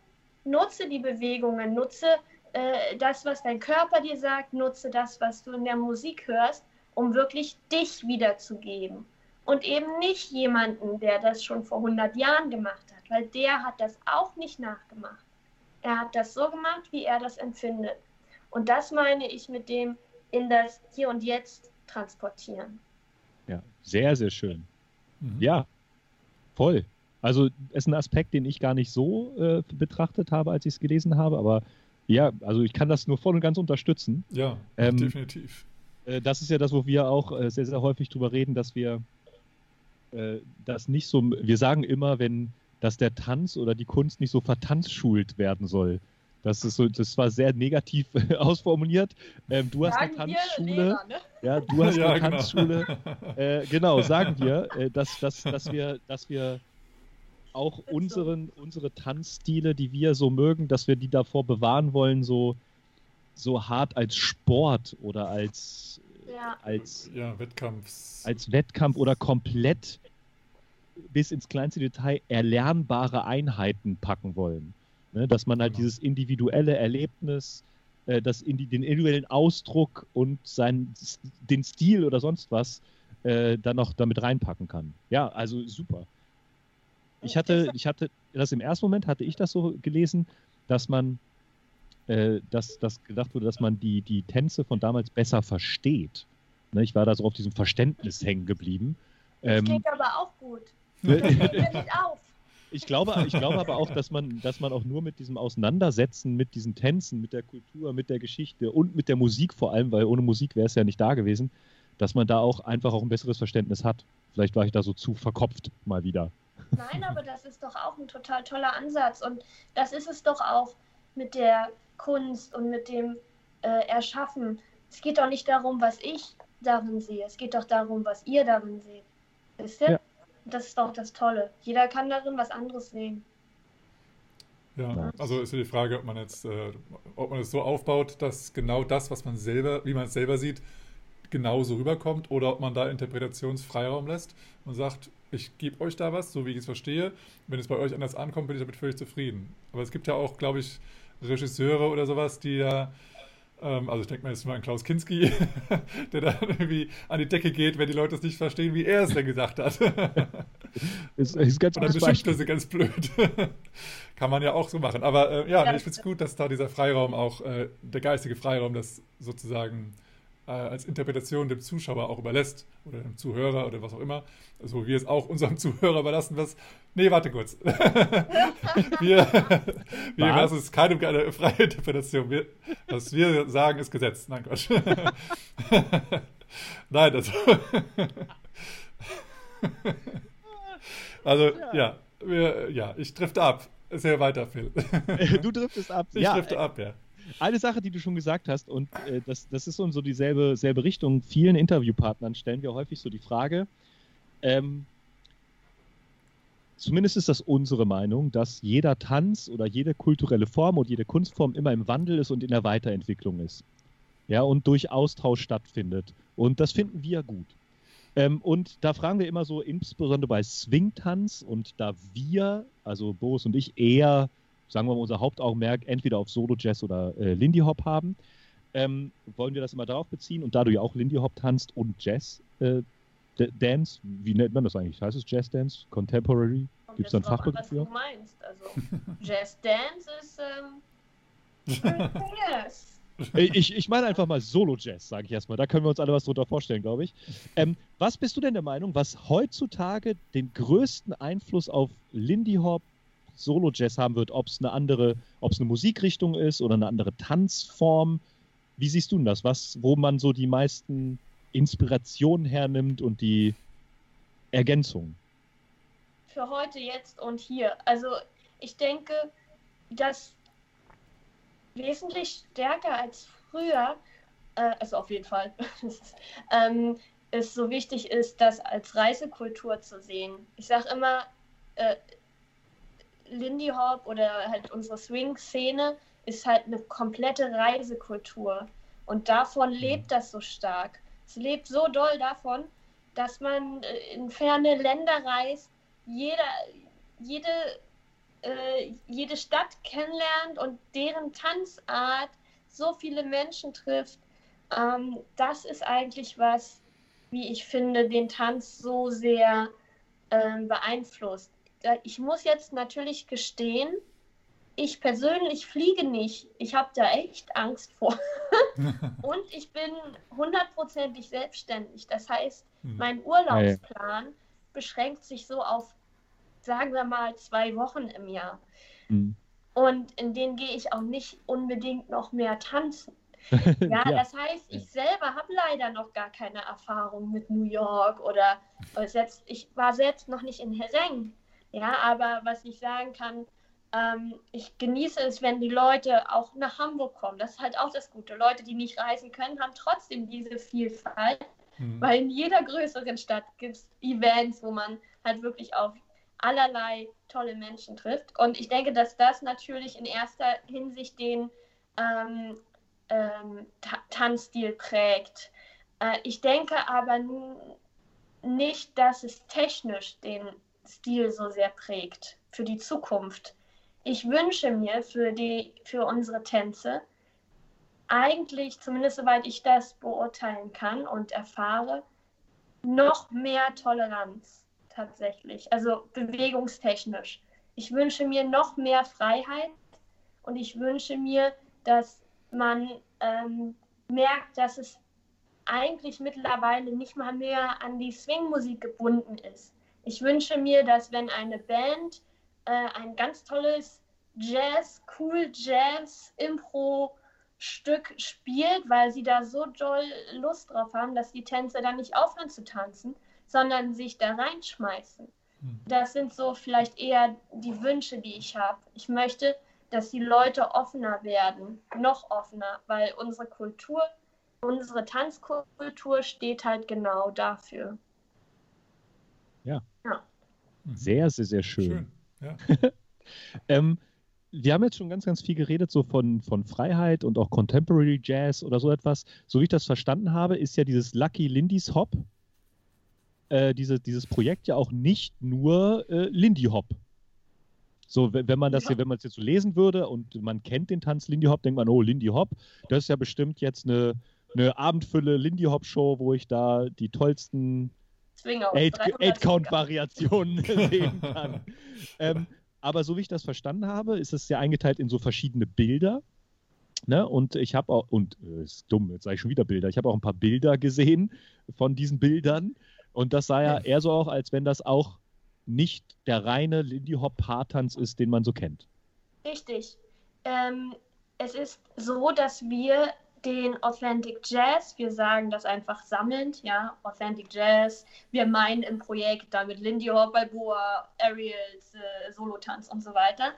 nutze die Bewegungen, nutze äh, das, was dein Körper dir sagt, nutze das, was du in der Musik hörst, um wirklich dich wiederzugeben und eben nicht jemanden, der das schon vor 100 Jahren gemacht hat, weil der hat das auch nicht nachgemacht. Er hat das so gemacht, wie er das empfindet. Und das meine ich mit dem in das Hier und Jetzt transportieren. Ja, sehr, sehr schön. Mhm. Ja, voll. Also ist ein Aspekt, den ich gar nicht so äh, betrachtet habe, als ich es gelesen habe, aber ja, also ich kann das nur voll und ganz unterstützen. Ja, ähm, definitiv. Äh, das ist ja das, wo wir auch äh, sehr, sehr häufig drüber reden, dass wir äh, das nicht so, wir sagen immer, wenn, dass der Tanz oder die Kunst nicht so vertanzschult werden soll. Das ist so, das war sehr negativ ausformuliert. Ähm, du hast sagen eine Tanzschule. Lehrer, ne? Ja, du hast ja, eine genau. Tanzschule. Äh, genau, sagen wir, äh, dass, dass, dass wir, dass wir auch unseren, unsere Tanzstile, die wir so mögen, dass wir die davor bewahren wollen, so so hart als Sport oder als, Ja. als, ja, Wettkampfs. als Wettkampf oder komplett bis ins kleinste Detail erlernbare Einheiten packen wollen. Ne? Dass man halt Genau. dieses individuelle Erlebnis, äh, das indi den individuellen Ausdruck und sein, den Stil oder sonst was äh, dann noch damit reinpacken kann. Ja, also super. Ich hatte, ich hatte das im ersten Moment hatte ich das so gelesen, dass man, äh, dass, dass gedacht wurde, dass man die, die Tänze von damals besser versteht. Ne, ich war da so auf diesem Verständnis hängen geblieben. Das Ähm, klingt aber auch gut. nicht auf. ich glaube, ich glaube aber auch, dass man, dass man auch nur mit diesem Auseinandersetzen, mit diesen Tänzen, mit der Kultur, mit der Geschichte und mit der Musik vor allem, weil ohne Musik wäre es ja nicht da gewesen, dass man da auch einfach auch ein besseres Verständnis hat. Vielleicht war ich da so zu verkopft mal wieder. Nein, aber das ist doch auch ein total toller Ansatz. Und das ist es doch auch mit der Kunst und mit dem äh, Erschaffen. Es geht doch nicht darum, was ich darin sehe. Es geht doch darum, was ihr darin seht. Wisst ihr? Ja. Das ist doch das Tolle. Jeder kann darin was anderes sehen. Ja, Ja. also ist ja die Frage, ob man jetzt, äh, ob man es so aufbaut, dass genau das, was man selber, wie man es selber sieht, genauso rüberkommt oder ob man da Interpretationsfreiraum lässt und sagt, ich gebe euch da was, so wie ich es verstehe. Wenn es bei euch anders ankommt, bin ich damit völlig zufrieden. Aber es gibt ja auch, glaube ich, Regisseure oder sowas, die ja, ähm, also ich denke mal jetzt mal an Klaus Kinski, der dann irgendwie an die Decke geht, wenn die Leute es nicht verstehen, wie er es denn gesagt hat. Ist, ist ganz Und dann beschimpft er sie ganz blöd. Kann man ja auch so machen. Aber äh, ja, Ja. ich finde es gut, dass da dieser Freiraum auch, äh, der geistige Freiraum, das sozusagen äh, als Interpretation dem Zuschauer auch überlässt oder dem Zuhörer oder was auch immer. So wie wir es auch unserem Zuhörer überlassen, was. Nee, warte kurz. wir wir Was? lassen es keine, keine freie Interpretation. Wir, was wir sagen, ist Gesetz. Nein, Quatsch. Nein, das. Also, ja, wir, ja, ich drifte ab. Sehr weiter, Phil. Du driftest ab. Ich ja, drifte ab, ja. Eine Sache, die du schon gesagt hast, und äh, das, das ist so, dieselbe selbe Richtung. Vielen Interviewpartnern stellen wir häufig so die Frage, ähm, zumindest ist das unsere Meinung, dass jeder Tanz oder jede kulturelle Form und jede Kunstform immer im Wandel ist und in der Weiterentwicklung ist. Ja, und durch Austausch stattfindet. Und das finden wir gut. Ähm, und da fragen wir immer so, insbesondere bei Swing-Tanz und da wir, also Boris und ich, eher sagen wir mal, unser Hauptaugenmerk entweder auf Solo-Jazz oder äh, Lindy Hop haben, ähm, wollen wir das immer darauf beziehen. Und da du ja auch Lindy Hop tanzt und Jazz äh, Dance, wie nennt man das eigentlich? Heißt es Jazz Dance? Contemporary? Gibt's jetzt da einen Fachbegriff was du für? meinst. Also, Jazz Dance ist. Ähm, yes. Äh, ich, ich meine einfach mal Solo-Jazz, sage ich erstmal. Da können wir uns alle was drunter vorstellen, glaube ich. Ähm, was bist du denn der Meinung, was heutzutage den größten Einfluss auf Lindy Hop Solo-Jazz haben wird? Ob es eine andere, ob es eine Musikrichtung ist oder eine andere Tanzform? Wie siehst du denn das? Was, wo man so die meisten Inspirationen hernimmt und die Ergänzungen? für heute, jetzt und hier. Also ich denke, dass wesentlich stärker als früher, äh, also auf jeden Fall, ähm, es so wichtig ist, das als Reisekultur zu sehen. Ich sage immer, äh, Lindy Hop oder halt unsere Swing-Szene ist halt eine komplette Reisekultur. Und davon lebt das so stark. Es lebt so doll davon, dass man äh, in ferne Länder reist, jeder, jede, äh, jede Stadt kennenlernt und deren Tanzart so viele Menschen trifft. Ähm, das ist eigentlich was, wie ich finde, den Tanz so sehr ähm, beeinflusst. Da- Ich muss jetzt natürlich gestehen, ich persönlich fliege nicht. Ich habe da echt Angst vor. Und ich bin hundertprozentig selbstständig. Das heißt, Hm. mein Urlaubsplan beschränkt sich so auf, sagen wir mal, zwei Wochen im Jahr. Hm. Und in denen gehe ich auch nicht unbedingt noch mehr tanzen. Ja, Ja. das heißt, ich selber habe leider noch gar keine Erfahrung mit New York oder oder selbst, ich war selbst noch nicht in Hereng. Ja, aber was ich sagen kann, ähm, ich genieße es, wenn die Leute auch nach Hamburg kommen. Das ist halt auch das Gute. Leute, die nicht reisen können, haben trotzdem diese Vielfalt. Hm. Weil in jeder größeren Stadt gibt es Events, wo man halt wirklich auf allerlei tolle Menschen trifft. Und ich denke, dass das natürlich in erster Hinsicht den, ähm, ähm, Ta Tanzstil prägt. Äh, ich denke aber nicht, dass es technisch den Stil so sehr prägt für die Zukunft. Ich wünsche mir für, die, für unsere Tänze eigentlich, zumindest soweit ich das beurteilen kann und erfahre, noch mehr Toleranz tatsächlich, also bewegungstechnisch. Ich wünsche mir noch mehr Freiheit und ich wünsche mir, dass man ähm, merkt, dass es eigentlich mittlerweile nicht mal mehr an die Swing-Musik gebunden ist. Ich wünsche mir, dass wenn eine Band äh, ein ganz tolles Jazz, cool Jazz, Impro-Stück spielt, weil sie da so doll Lust drauf haben, dass die Tänzer dann nicht aufhören zu tanzen, sondern sich da reinschmeißen. Hm. Das sind so vielleicht eher die Wünsche, die ich habe. Ich möchte, dass die Leute offener werden, noch offener, weil unsere Kultur, unsere Tanzkultur steht halt genau dafür. Ja. ja. Sehr, sehr, sehr schön. schön. Ja. ähm, wir haben jetzt schon ganz, ganz viel geredet, so von, von Freiheit und auch Contemporary Jazz oder so etwas. So wie ich das verstanden habe, ist ja dieses Lucky Lindy's Hop, äh, diese, dieses Projekt ja auch nicht nur äh, Lindy Hop. So, wenn man das ja. hier, wenn man es jetzt so lesen würde und man kennt den Tanz Lindy Hop, denkt man, oh, Lindy Hop, das ist ja bestimmt jetzt eine, eine Abendfülle Lindy Hop Show, wo ich da die tollsten Eight-Count-Variationen sehen kann. ähm, aber so wie ich das verstanden habe, ist es ja eingeteilt in so verschiedene Bilder. Ne? Und ich habe auch, und äh, ist dumm, jetzt sage ich schon wieder Bilder, ich habe auch ein paar Bilder gesehen von diesen Bildern. Und das sah ja eher so auch, als wenn das auch nicht der reine Lindy Hop Paartanz ist, den man so kennt. Richtig. Ähm, es ist so, dass wir den Authentic Jazz. Wir sagen das einfach sammelnd, ja, Authentic Jazz. Wir meinen im Projekt damit Lindy Hop, Balboa, Ariels, äh, Solotanz und so weiter.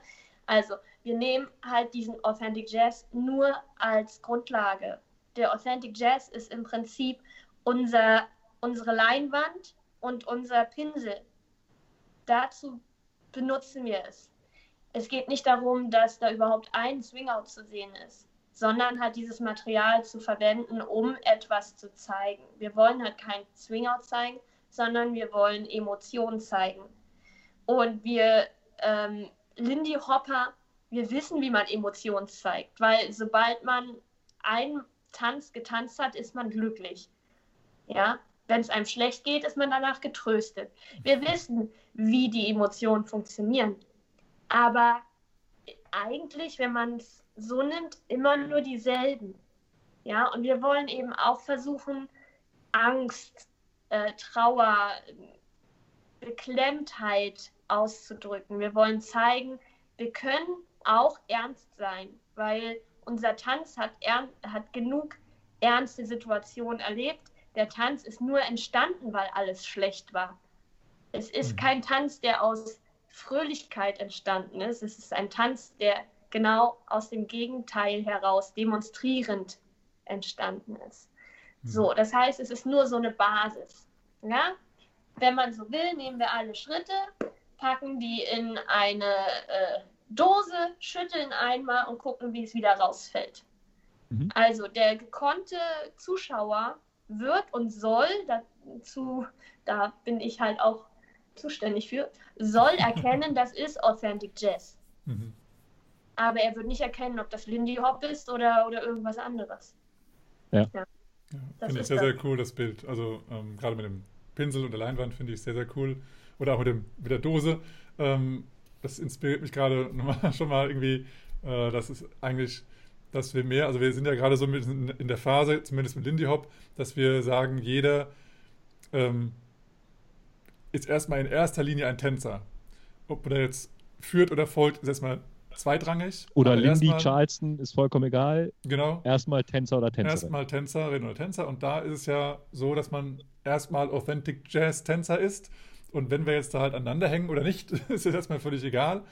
Also, wir nehmen halt diesen Authentic Jazz nur als Grundlage. Der Authentic Jazz ist im Prinzip unser, unsere Leinwand und unser Pinsel. Dazu benutzen wir es. Es geht nicht darum, dass da überhaupt ein Swingout zu sehen ist sondern halt dieses Material zu verwenden, um etwas zu zeigen. Wir wollen halt kein Swinger zeigen, sondern wir wollen Emotionen zeigen. Und wir, ähm, Lindy Hopper, wir wissen, wie man Emotionen zeigt, weil sobald man einen Tanz getanzt hat, ist man glücklich. Ja, wenn es einem schlecht geht, ist man danach getröstet. Wir wissen, wie die Emotionen funktionieren. Aber eigentlich, wenn man es so nimmt, immer nur dieselben. Ja, und wir wollen eben auch versuchen, Angst, äh, Trauer, Beklemmtheit auszudrücken. Wir wollen zeigen, wir können auch ernst sein, weil unser Tanz hat, hat genug ernste Situationen erlebt. Der Tanz ist nur entstanden, weil alles schlecht war. Es ist mhm. kein Tanz, der aus Fröhlichkeit entstanden ist. Es ist ein Tanz, der genau aus dem Gegenteil heraus demonstrierend entstanden ist. Mhm. So, das heißt, es ist nur so eine Basis. Ja? Wenn man so will, nehmen wir alle Schritte, packen die in eine äh, Dose, schütteln einmal und gucken, wie es wieder rausfällt. Mhm. Also der gekonnte Zuschauer wird und soll dazu, da bin ich halt auch zuständig für, soll erkennen, das ist Authentic Jazz. Mhm aber er wird nicht erkennen, ob das Lindy Hop ist oder, oder irgendwas anderes. Ja. ja. ja finde ich sehr, sehr cool, das Bild. Also ähm, gerade mit dem Pinsel und der Leinwand finde ich sehr, sehr cool. Oder auch mit, dem, mit der Dose. Ähm, das inspiriert mich gerade schon mal irgendwie. Äh, das ist eigentlich, dass wir mehr, also wir sind ja gerade so in der Phase, zumindest mit Lindy Hop, dass wir sagen, jeder ähm, ist erstmal in erster Linie ein Tänzer. Ob er jetzt führt oder folgt, ist erstmal zweitrangig. Oder Lindy mal, Charleston ist vollkommen egal. Genau. Erstmal Tänzer oder Tänzerin. Erstmal Tänzerin oder Tänzer. Und da ist es ja so, dass man erstmal Authentic Jazz Tänzer ist. Und wenn wir jetzt da halt aneinander hängen oder nicht, ist es erstmal völlig egal.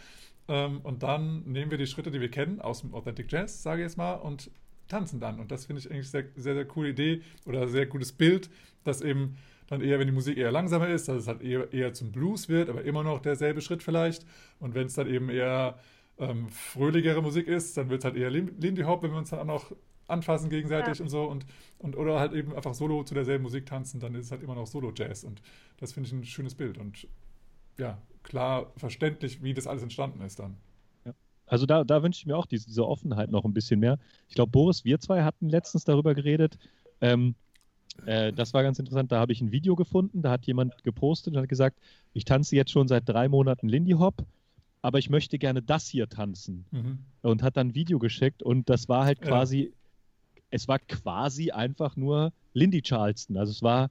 Ähm, und dann nehmen wir die Schritte, die wir kennen, aus dem Authentic Jazz, sage ich jetzt mal, und tanzen dann. Und das finde ich eigentlich sehr, sehr, sehr coole Idee oder sehr gutes Bild, dass eben dann eher, wenn die Musik eher langsamer ist, dass es halt eher, eher zum Blues wird, aber immer noch derselbe Schritt vielleicht. Und wenn es dann eben eher ähm, fröhlichere Musik ist, dann wird es halt eher Lindy Hop, wenn wir uns dann auch noch anfassen gegenseitig ja. und so und, und oder halt eben einfach solo zu derselben Musik tanzen, dann ist es halt immer noch Solo-Jazz und das finde ich ein schönes Bild und ja, klar verständlich, wie das alles entstanden ist dann. Also da, da wünsche ich mir auch diese, diese, Offenheit noch ein bisschen mehr. Ich glaube, Boris, wir zwei hatten letztens darüber geredet. Ähm, äh, das war ganz interessant. Da habe ich ein Video gefunden. Da hat jemand gepostet und hat gesagt, ich tanze jetzt schon seit drei Monaten Lindy Hop aber ich möchte gerne das hier tanzen. Mhm. Und hat dann ein Video geschickt und das war halt quasi, ja. es war quasi einfach nur Lindy Charleston. Also es war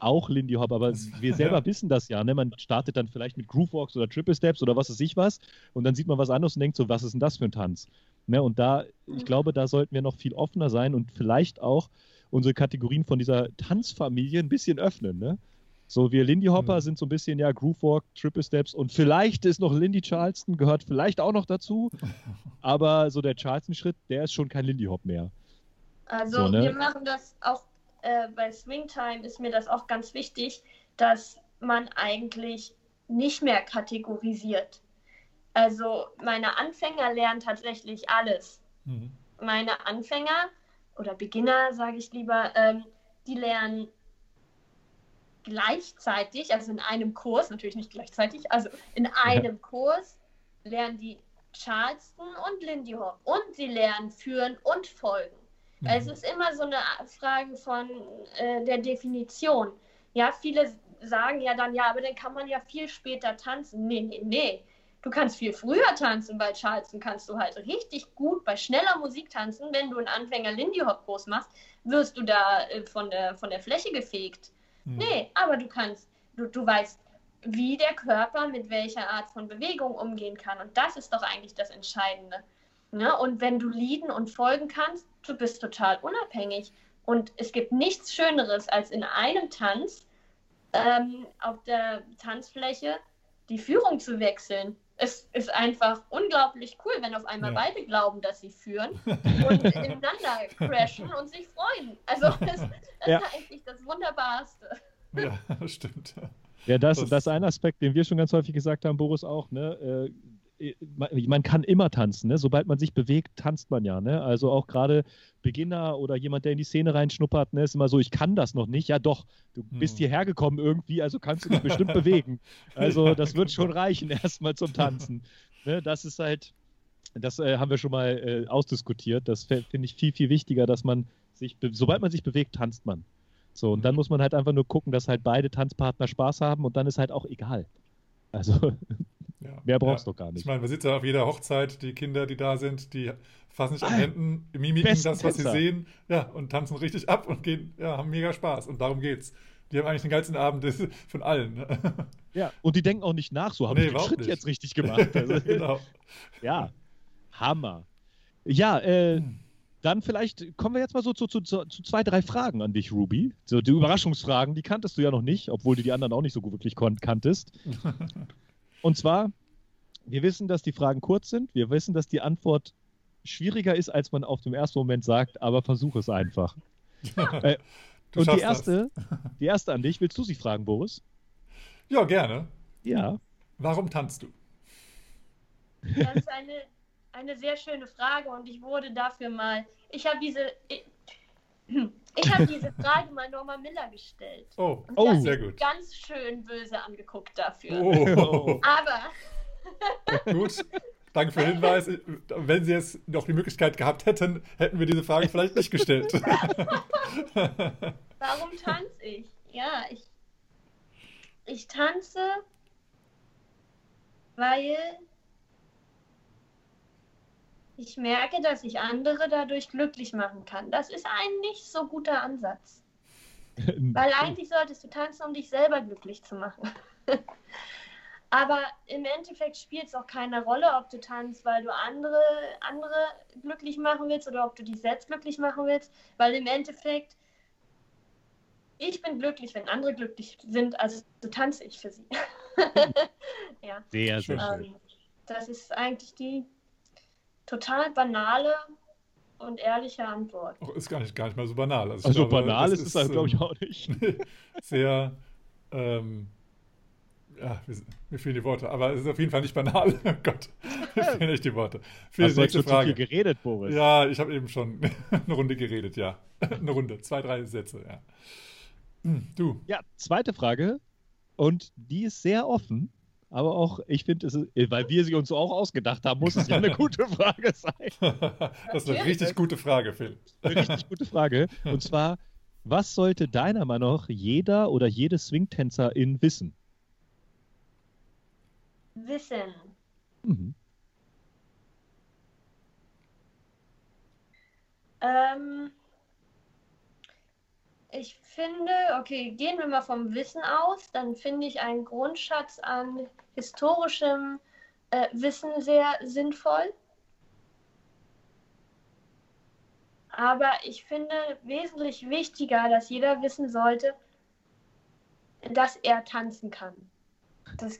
auch Lindy Hop, aber wir selber ja. wissen das ja. Ne? Man startet dann vielleicht mit Groove Walks oder Triple Steps oder was weiß ich was und dann sieht man was anderes und denkt so, was ist denn das für ein Tanz? Ne? Und da, ich glaube, da sollten wir noch viel offener sein und vielleicht auch unsere Kategorien von dieser Tanzfamilie ein bisschen öffnen. Ne? So, wir Lindy Hopper mhm. sind so ein bisschen, ja, Groove Walk, Triple Steps und vielleicht ist noch Lindy Charleston, gehört vielleicht auch noch dazu. aber so der Charleston-Schritt, der ist schon kein Lindy Hop mehr. Also, so, ne? wir machen das auch äh, bei Swingtime, ist mir das auch ganz wichtig, dass man eigentlich nicht mehr kategorisiert. Also, meine Anfänger lernen tatsächlich alles. Mhm. Meine Anfänger oder Beginner, sage ich lieber, ähm, die lernen gleichzeitig, also in einem Kurs, natürlich nicht gleichzeitig, also in einem ja. Kurs lernen die Charleston und Lindy Hop und sie lernen führen und folgen. Mhm. Es ist immer so eine Frage von äh, der Definition. Ja, viele sagen ja dann, ja, aber dann kann man ja viel später tanzen. Nee, nee, nee. Du kannst viel früher tanzen. Bei Charleston kannst du halt richtig gut bei schneller Musik tanzen. Wenn du einen Anfänger Lindy Hop Kurs machst, wirst du da äh, von, der, von der Fläche gefegt. Mhm. Nee, aber du kannst, du, du weißt, wie der Körper mit welcher Art von Bewegung umgehen kann. Und das ist doch eigentlich das Entscheidende. Ne? Und wenn du lieben und folgen kannst, du bist total unabhängig. Und es gibt nichts Schöneres, als in einem Tanz ähm, auf der Tanzfläche die Führung zu wechseln. Es ist einfach unglaublich cool, wenn auf einmal ja. beide glauben, dass sie führen und ineinander crashen und sich freuen. Also das, das ja. ist eigentlich das Wunderbarste. Ja, das stimmt. Ja, das, das ist ein Aspekt, den wir schon ganz häufig gesagt haben, Boris auch. Ne? Äh, man kann immer tanzen, ne? sobald man sich bewegt, tanzt man ja. Ne? Also auch gerade Beginner oder jemand, der in die Szene reinschnuppert, ne? ist immer so, ich kann das noch nicht. Ja doch, du hm. bist hierher gekommen irgendwie, also kannst du dich bestimmt bewegen. Also das wird schon reichen erstmal zum Tanzen. Ne? Das ist halt, das äh, haben wir schon mal äh, ausdiskutiert. Das finde ich viel, viel wichtiger, dass man sich, sobald man sich bewegt, tanzt man. So, und dann hm. muss man halt einfach nur gucken, dass halt beide Tanzpartner Spaß haben und dann ist halt auch egal. Also ja, Mehr brauchst du ja. gar nicht. Ich meine, man sieht ja auf jeder Hochzeit, die Kinder, die da sind, die fassen sich an Händen, mimiken das, was Tänzer. sie sehen, ja, und tanzen richtig ab und gehen, ja, haben mega Spaß. Und darum geht's. Die haben eigentlich den geilsten Abend von allen. Ja, und die denken auch nicht nach, so haben nee, den Schritt nicht. jetzt richtig gemacht. Also, genau. Ja, Hammer. Ja, äh, dann vielleicht kommen wir jetzt mal so zu, zu, zu, zwei, drei Fragen an dich, Ruby. So die Überraschungsfragen, die kanntest du ja noch nicht, obwohl du die anderen auch nicht so gut wirklich kanntest. Und zwar, wir wissen, dass die Fragen kurz sind. Wir wissen, dass die Antwort schwieriger ist, als man auf dem ersten Moment sagt, aber versuch es einfach. äh, und die erste, die erste an dich, willst du sie fragen, Boris? Ja, gerne. Ja. Warum tanzt du? Das ist eine, eine sehr schöne Frage und ich wurde dafür mal. Ich habe diese. Ich, habe diese Frage mal Norma Miller gestellt. Oh, und oh sehr gut. Ganz schön böse angeguckt dafür. Oh. Aber. gut. Danke für den Hinweis. Wenn Sie jetzt noch die Möglichkeit gehabt hätten, hätten wir diese Frage vielleicht nicht gestellt. Warum tanze ich? Ja, ich, ich tanze, weil ich merke, dass ich andere dadurch glücklich machen kann. Das ist ein nicht so guter Ansatz. Weil eigentlich solltest du tanzen, um dich selber glücklich zu machen. Aber im Endeffekt spielt es auch keine Rolle, ob du tanzt, weil du andere, andere glücklich machen willst oder ob du dich selbst glücklich machen willst. Weil im Endeffekt, ich bin glücklich, wenn andere glücklich sind, also tanze ich für sie. ja. Sehr, sehr schön. Ähm, das ist eigentlich die total banale und ehrliche Antwort. Auch ist gar nicht, gar nicht mal so banal. Also, also glaube, banal ist es halt, glaube ich, ähm, auch nicht. sehr, ähm, ja, mir fehlen die Worte, aber es ist auf jeden Fall nicht banal. Oh Gott, mir fehlen echt die Worte. Für Hast die nächste du Frage. Zu viel geredet, Boris? Ja, ich habe eben schon eine Runde geredet, ja. Eine Runde, zwei, drei Sätze, ja. Hm, du. Ja, zweite Frage. Und die ist sehr offen. Aber auch, ich finde, weil wir sie uns so auch ausgedacht haben, muss es ja eine gute Frage sein. das ist eine richtig gute Frage, Phil. Eine richtig gute Frage. Und zwar, was sollte deiner Meinung nach jeder oder jede Swingtänzerin wissen? Wissen. Mhm. Ähm, ich finde, okay, gehen wir mal vom Wissen aus, dann finde ich einen Grundschatz an historischem äh, Wissen sehr sinnvoll. Aber ich finde wesentlich wichtiger, dass jeder wissen sollte, dass er tanzen kann. Das,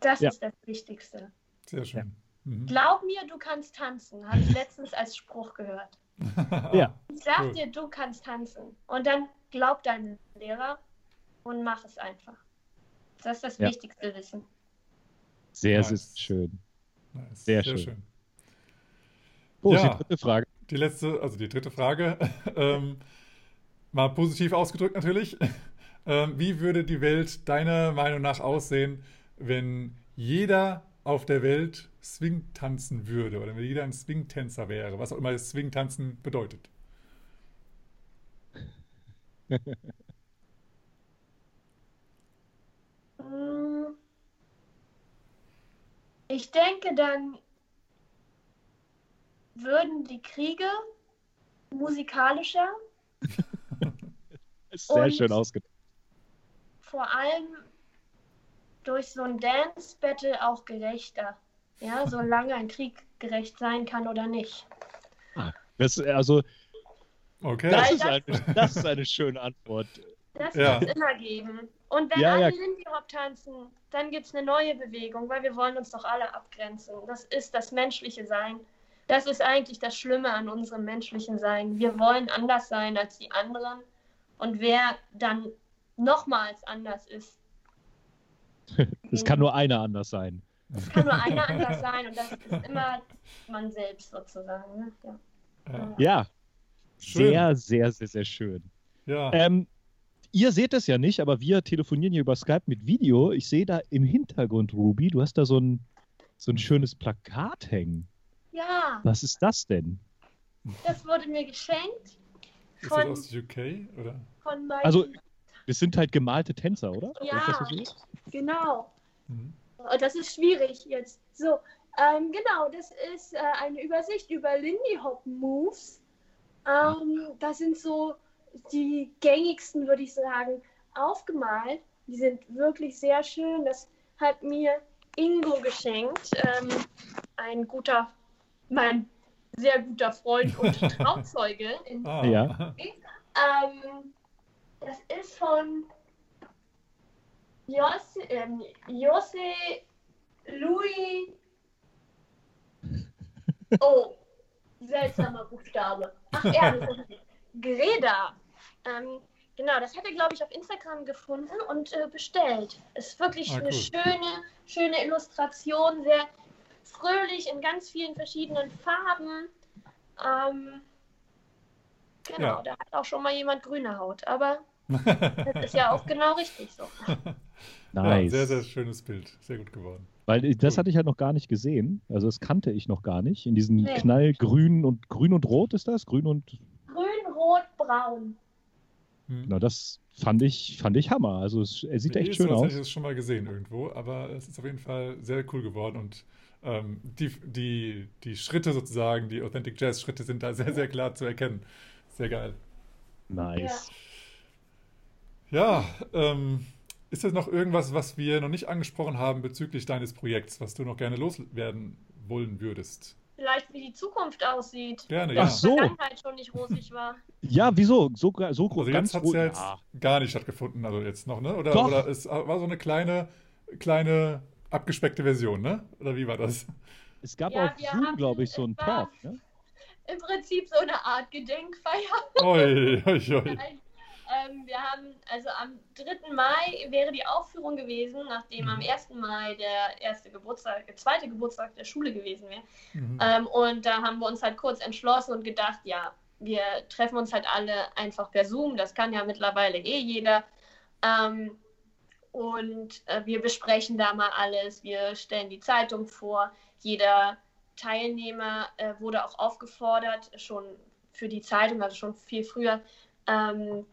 das ja. ist das Wichtigste. Sehr schön. Mhm. Glaub mir, du kannst tanzen, habe ich letztens als Spruch gehört. ja. Ich sag cool. dir, du kannst tanzen. Und dann glaub deinem Lehrer und mach es einfach. Das ist das ja. wichtigste Wissen. Sehr, nice. sehr schön. Nice. Sehr, sehr, schön. schön. Oh, ja, die dritte Frage. Die letzte, also die dritte Frage. ähm, mal positiv ausgedrückt natürlich. ähm, wie würde die Welt deiner Meinung nach aussehen, wenn jeder auf der Welt Swing tanzen würde oder wenn jeder ein Swing-Tänzer wäre, was auch immer Swing-Tanzen bedeutet. Ich denke, dann würden die Kriege musikalischer. Sehr schön ausgedrückt. Vor allem durch so ein Dance-Battle auch gerechter. Ja, solange ein Krieg gerecht sein kann oder nicht. Ah, das, also, okay. das, ist eine, das ist eine schöne Antwort. Das ja. wird es immer geben. Und wenn ja, alle ja. Lindy Hop tanzen, dann gibt es eine neue Bewegung, weil wir wollen uns doch alle abgrenzen. Das ist das menschliche Sein. Das ist eigentlich das Schlimme an unserem menschlichen Sein. Wir wollen anders sein als die anderen. Und wer dann nochmals anders ist, es kann nur einer anders sein. Es kann nur einer anders sein und das ist immer man selbst sozusagen. Ne? Ja. ja. Sehr, sehr, sehr, sehr schön. Ja. Ähm, ihr seht es ja nicht, aber wir telefonieren hier über Skype mit Video. Ich sehe da im Hintergrund, Ruby, du hast da so ein, so ein schönes Plakat hängen. Ja. Was ist das denn? Das wurde mir geschenkt. Von, ist das aus UK? Oder? Von meinem also, es sind halt gemalte Tänzer, oder? Ja, genau. Mhm. Das ist schwierig jetzt. So, ähm, genau, das ist äh, eine Übersicht über Lindy Hop Moves. Ähm, das sind so die gängigsten, würde ich sagen, aufgemalt. Die sind wirklich sehr schön. Das hat mir Ingo geschenkt. Ähm, ein guter, mein sehr guter Freund und Trauzeuge. ah. Ja. Ähm, das ist von Jose, ähm, Jose Louis. Oh, seltsamer Buchstabe. Ach, ist Greda. Ähm, genau, das hat er, glaube ich, auf Instagram gefunden und äh, bestellt. Ist wirklich ah, cool. eine schöne, schöne Illustration, sehr fröhlich in ganz vielen verschiedenen Farben. Ähm, genau, ja. da hat auch schon mal jemand grüne Haut, aber das ist ja auch genau richtig so. Nice. Ja, sehr, sehr schönes Bild. Sehr gut geworden. Weil das hatte ich halt noch gar nicht gesehen. Also das kannte ich noch gar nicht. In diesem nee. Knallgrün und Grün und Rot ist das? Grün und. Grün, Rot, Braun. Hm. Na, das fand ich, fand ich Hammer. Also es, er sieht nee, echt schön aus. Ich habe es schon mal gesehen irgendwo, aber es ist auf jeden Fall sehr cool geworden und ähm, die, die, die Schritte sozusagen, die Authentic Jazz Schritte sind da sehr, sehr klar zu erkennen. Sehr geil. Nice. Ja, ja ähm, ist das noch irgendwas, was wir noch nicht angesprochen haben bezüglich deines Projekts, was du noch gerne loswerden wollen würdest? Vielleicht, wie die Zukunft aussieht. Gerne, ja. Ach so. Vergangenheit schon nicht rosig war. Ja, wieso? So, so groß. Also jetzt hat es ja jetzt ja. gar nicht stattgefunden, also jetzt noch, ne? Oder, oder es war so eine kleine, kleine abgespeckte Version, ne? Oder wie war das? Es gab ja, auf Zoom, glaube ich, so einen Talk, ne? Im Prinzip so eine Art Gedenkfeier. Oi, oi, oi. Ähm, wir haben, also am 3. Mai wäre die Aufführung gewesen, nachdem mhm. am 1. Mai der erste Geburtstag, der zweite Geburtstag der Schule gewesen wäre. Mhm. Ähm, und da haben wir uns halt kurz entschlossen und gedacht, ja, wir treffen uns halt alle einfach per Zoom, das kann ja mittlerweile eh jeder. Ähm, und äh, wir besprechen da mal alles, wir stellen die Zeitung vor, jeder Teilnehmer äh, wurde auch aufgefordert, schon für die Zeitung, also schon viel früher, ähm,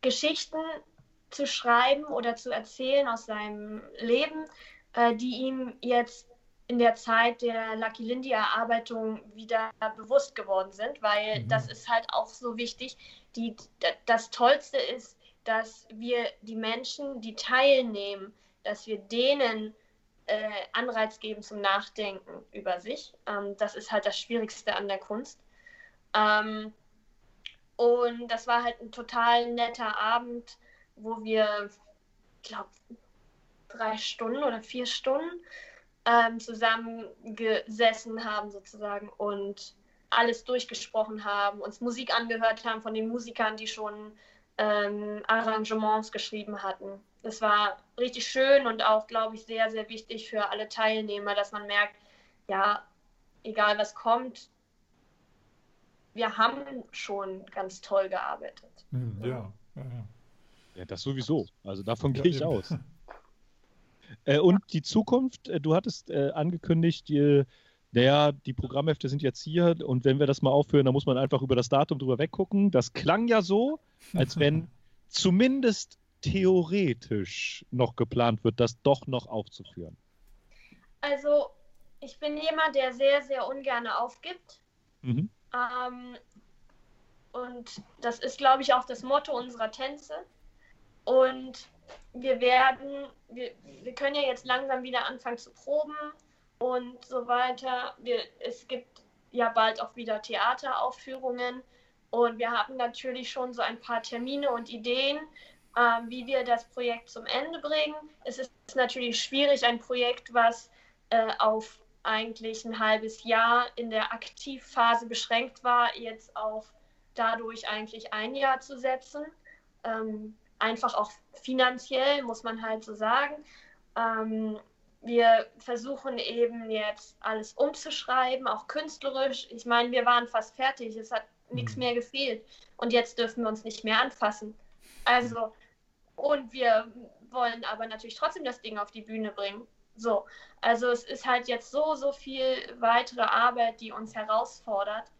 Geschichten zu schreiben oder zu erzählen aus seinem Leben, äh, die ihm jetzt in der Zeit der Lucky Lindy Erarbeitung wieder bewusst geworden sind, weil mhm. das ist halt auch so wichtig. Die, das Tollste ist, dass wir die Menschen, die teilnehmen, dass wir denen äh, Anreiz geben zum Nachdenken über sich. Ähm, das ist halt das Schwierigste an der Kunst. Ähm, und das war halt ein total netter Abend, wo wir, ich glaube, drei Stunden oder vier Stunden ähm, zusammengesessen haben sozusagen und alles durchgesprochen haben, uns Musik angehört haben von den Musikern, die schon ähm, Arrangements geschrieben hatten. Das war richtig schön und auch, glaube ich, sehr, sehr wichtig für alle Teilnehmer, dass man merkt, ja, egal was kommt, wir haben schon ganz toll gearbeitet. Hm, ja, ja, ja. Ja, das sowieso. Also davon gehe ich aus. äh, und die Zukunft, äh, du hattest äh, angekündigt, die, naja, die Programmhefte sind jetzt hier und wenn wir das mal aufhören, dann muss man einfach über das Datum drüber weggucken. Das klang ja so, als wenn zumindest theoretisch noch geplant wird, das doch noch aufzuführen. Also, ich bin jemand, der sehr, sehr ungern aufgibt. Mhm. Ähm, und das ist, glaube ich, auch das Motto unserer Tänze. Und wir werden, wir, wir können ja jetzt langsam wieder anfangen zu proben und so weiter. Wir, es gibt ja bald auch wieder Theateraufführungen und wir haben natürlich schon so ein paar Termine und Ideen, äh, wie wir das Projekt zum Ende bringen. Es ist natürlich schwierig, ein Projekt, was äh, auf eigentlich ein halbes Jahr in der Aktivphase beschränkt war, jetzt auf dadurch eigentlich ein Jahr zu setzen. Ähm, einfach auch finanziell, muss man halt so sagen. Ähm, wir versuchen eben jetzt alles umzuschreiben, auch künstlerisch. Ich meine, wir waren fast fertig, es hat nichts mhm. mehr gefehlt. Und jetzt dürfen wir uns nicht mehr anfassen. Also, und wir wollen aber natürlich trotzdem das Ding auf die Bühne bringen. So, also es ist halt jetzt so, so viel weitere Arbeit, die uns herausfordert.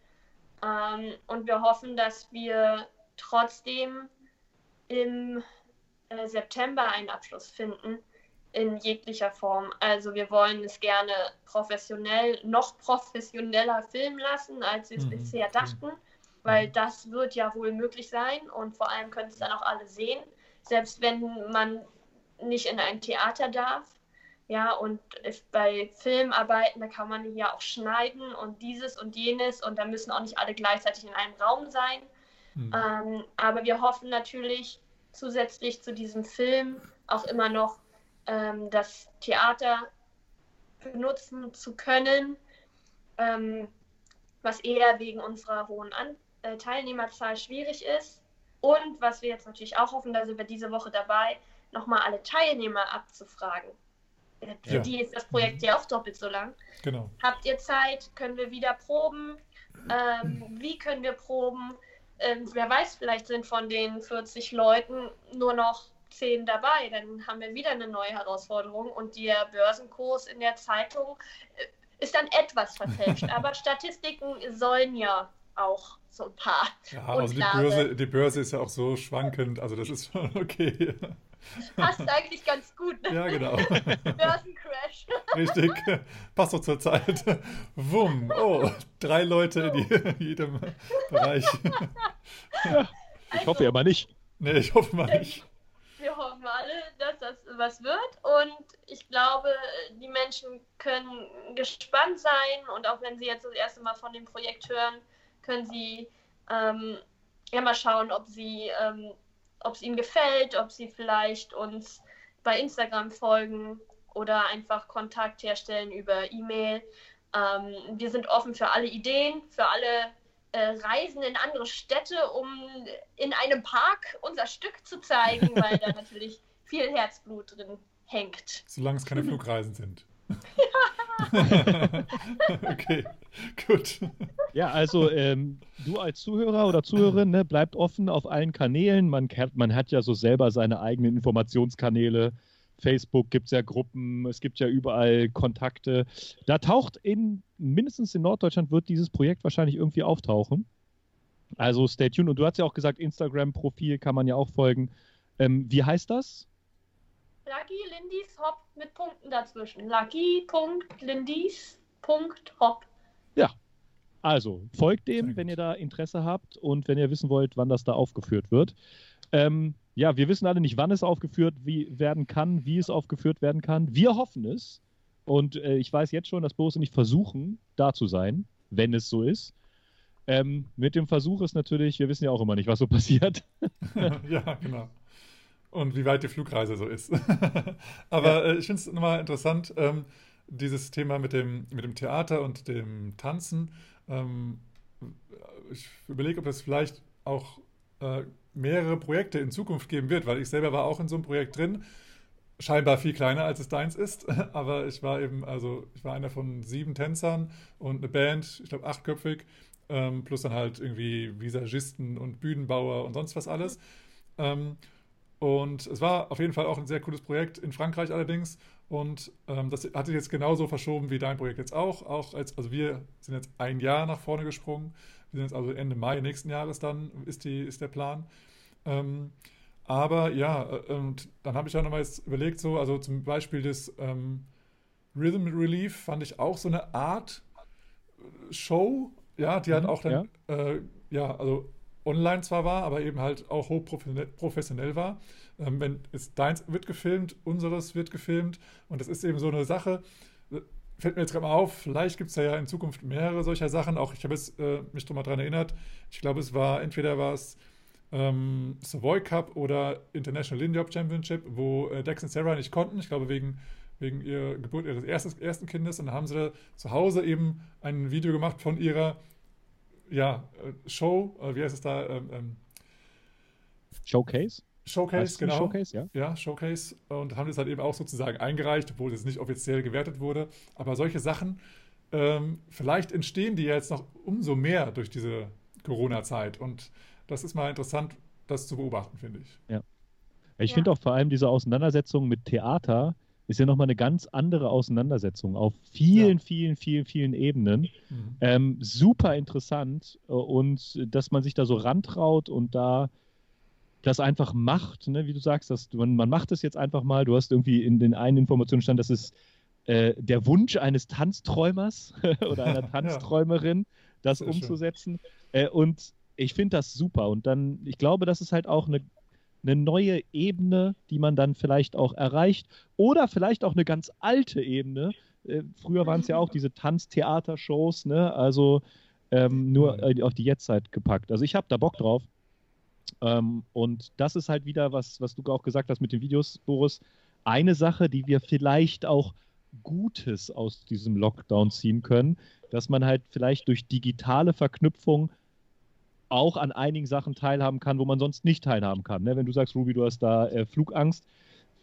Ähm, und wir hoffen, dass wir trotzdem im äh, September einen Abschluss finden in jeglicher Form. Also wir wollen es gerne professionell, noch professioneller filmen lassen, als wir es mhm. bisher dachten, weil das wird ja wohl möglich sein und vor allem können es dann auch alle sehen, selbst wenn man nicht in ein Theater darf. Ja, und bei Filmarbeiten, da kann man ja auch schneiden und dieses und jenes und da müssen auch nicht alle gleichzeitig in einem Raum sein. Mhm. Ähm, aber wir hoffen natürlich zusätzlich zu diesem Film auch immer noch ähm, das Theater benutzen zu können, ähm, was eher wegen unserer hohen An äh, Teilnehmerzahl schwierig ist. Und was wir jetzt natürlich auch hoffen, da sind wir diese Woche dabei, nochmal alle Teilnehmer abzufragen. Für ja. die ist das Projekt ja auch doppelt so lang. Genau. Habt ihr Zeit? Können wir wieder proben? Ähm, wie können wir proben? Ähm, wer weiß, vielleicht sind von den 40 Leuten nur noch 10 dabei. Dann haben wir wieder eine neue Herausforderung und der Börsenkurs in der Zeitung äh, ist dann etwas verfälscht. Aber Statistiken sollen ja auch so ein paar. Ja, also die Börse, die Börse ist ja auch so schwankend, also das ist schon okay. Passt eigentlich ganz gut. Ne? Ja, genau. Börsencrash. Richtig. Passt doch zur Zeit. Wumm. Oh, drei Leute in jedem Bereich. Ja, ich also, hoffe ja mal nicht. Nee, ich hoffe mal nicht. Wir hoffen alle, dass das was wird. Und ich glaube, die Menschen können gespannt sein. Und auch wenn sie jetzt das erste Mal von dem Projekt hören, können sie ähm, ja mal schauen, ob sie ähm, ob es ihnen gefällt, ob sie vielleicht uns bei Instagram folgen oder einfach Kontakt herstellen über E-Mail. Ähm, wir sind offen für alle Ideen, für alle äh, reisen in andere Städte, um in einem Park unser Stück zu zeigen, weil da natürlich viel Herzblut drin hängt. Solange es keine Flugreisen sind. okay, gut. Ja, also ähm, du als Zuhörer oder Zuhörerin, ne, bleibt offen auf allen Kanälen. Man, man hat ja so selber seine eigenen Informationskanäle. Facebook gibt es ja Gruppen, es gibt ja überall Kontakte. Da taucht in, mindestens in Norddeutschland wird dieses Projekt wahrscheinlich irgendwie auftauchen. Also stay tuned. Und du hast ja auch gesagt, Instagram-Profil kann man ja auch folgen. Ähm, wie heißt das? Lucky Lindis Hop mit Punkten dazwischen. Lucky.lindis.hop. Ja. Also, folgt dem, wenn ihr da Interesse habt und wenn ihr wissen wollt, wann das da aufgeführt wird. Ähm, ja, wir wissen alle nicht, wann es aufgeführt wie, werden kann, wie es aufgeführt werden kann. Wir hoffen es. Und äh, ich weiß jetzt schon, dass Boris und ich versuchen, da zu sein, wenn es so ist. Ähm, mit dem Versuch ist natürlich, wir wissen ja auch immer nicht, was so passiert. ja, genau und wie weit die Flugreise so ist. Aber ja. äh, ich finde es nochmal interessant, ähm, dieses Thema mit dem, mit dem Theater und dem Tanzen. Ähm, ich überlege, ob es vielleicht auch äh, mehrere Projekte in Zukunft geben wird, weil ich selber war auch in so einem Projekt drin. Scheinbar viel kleiner, als es deins ist, aber ich war eben, also ich war einer von sieben Tänzern und eine Band, ich glaube achtköpfig, ähm, plus dann halt irgendwie Visagisten und Bühnenbauer und sonst was alles. Ähm, und es war auf jeden Fall auch ein sehr cooles Projekt in Frankreich allerdings. Und ähm, das hat sich jetzt genauso verschoben wie dein Projekt jetzt auch. auch als, also wir sind jetzt ein Jahr nach vorne gesprungen. Wir sind jetzt also Ende Mai nächsten Jahres dann, ist, die, ist der Plan. Ähm, aber ja, äh, und dann habe ich ja nochmal jetzt überlegt, so, also zum Beispiel das ähm, Rhythm Relief fand ich auch so eine Art äh, Show, ja, die mhm, auch dann, ja. Äh, ja, also online zwar war, aber eben halt auch hochprofessionell war. Ähm, wenn es deins wird gefilmt, unseres wird gefilmt und das ist eben so eine Sache. Äh, fällt mir jetzt gerade mal auf, vielleicht gibt es ja, in Zukunft mehrere solcher Sachen. Auch ich habe äh, mich drum mal dran erinnert. Ich glaube, es war entweder war es ähm, Savoy Cup oder International Lindy Championship, wo äh, Dex und Sarah nicht konnten. Ich glaube, wegen, wegen ihrer Geburt ihres erstes, ersten Kindes. Und dann haben sie da zu Hause eben ein Video gemacht von ihrer ja, äh, Show, äh, wie heißt es da? Ähm, ähm, Showcase? Showcase, genau. Showcase, ja. Ja, Showcase. Und haben das halt eben auch sozusagen eingereicht, obwohl es nicht offiziell gewertet wurde. Aber solche Sachen, ähm, vielleicht entstehen die jetzt noch umso mehr durch diese Corona-Zeit. Und das ist mal interessant, das zu beobachten, finde ich. Ja. Ich ja. finde auch vor allem diese Auseinandersetzung mit Theater ist ja nochmal eine ganz andere Auseinandersetzung auf vielen, ja. vielen, vielen, vielen Ebenen. Mhm. Ähm, super interessant äh, und dass man sich da so rantraut und da das einfach macht, ne? wie du sagst, dass man, man macht es jetzt einfach mal. Du hast irgendwie in den einen Informationen stand, dass es äh, der Wunsch eines Tanzträumers oder einer Tanzträumerin, ja. das Sehr umzusetzen. Äh, und ich finde das super. Und dann, ich glaube, das ist halt auch eine eine neue Ebene, die man dann vielleicht auch erreicht oder vielleicht auch eine ganz alte Ebene. Äh, früher waren es ja auch diese Tanztheater-Shows, ne? also ähm, nur mhm. äh, auf die Jetztzeit gepackt. Also ich habe da Bock drauf. Ähm, und das ist halt wieder was, was du auch gesagt hast mit den Videos, Boris. Eine Sache, die wir vielleicht auch Gutes aus diesem Lockdown ziehen können, dass man halt vielleicht durch digitale Verknüpfung auch an einigen Sachen teilhaben kann, wo man sonst nicht teilhaben kann. Ne? Wenn du sagst, Ruby, du hast da äh, Flugangst,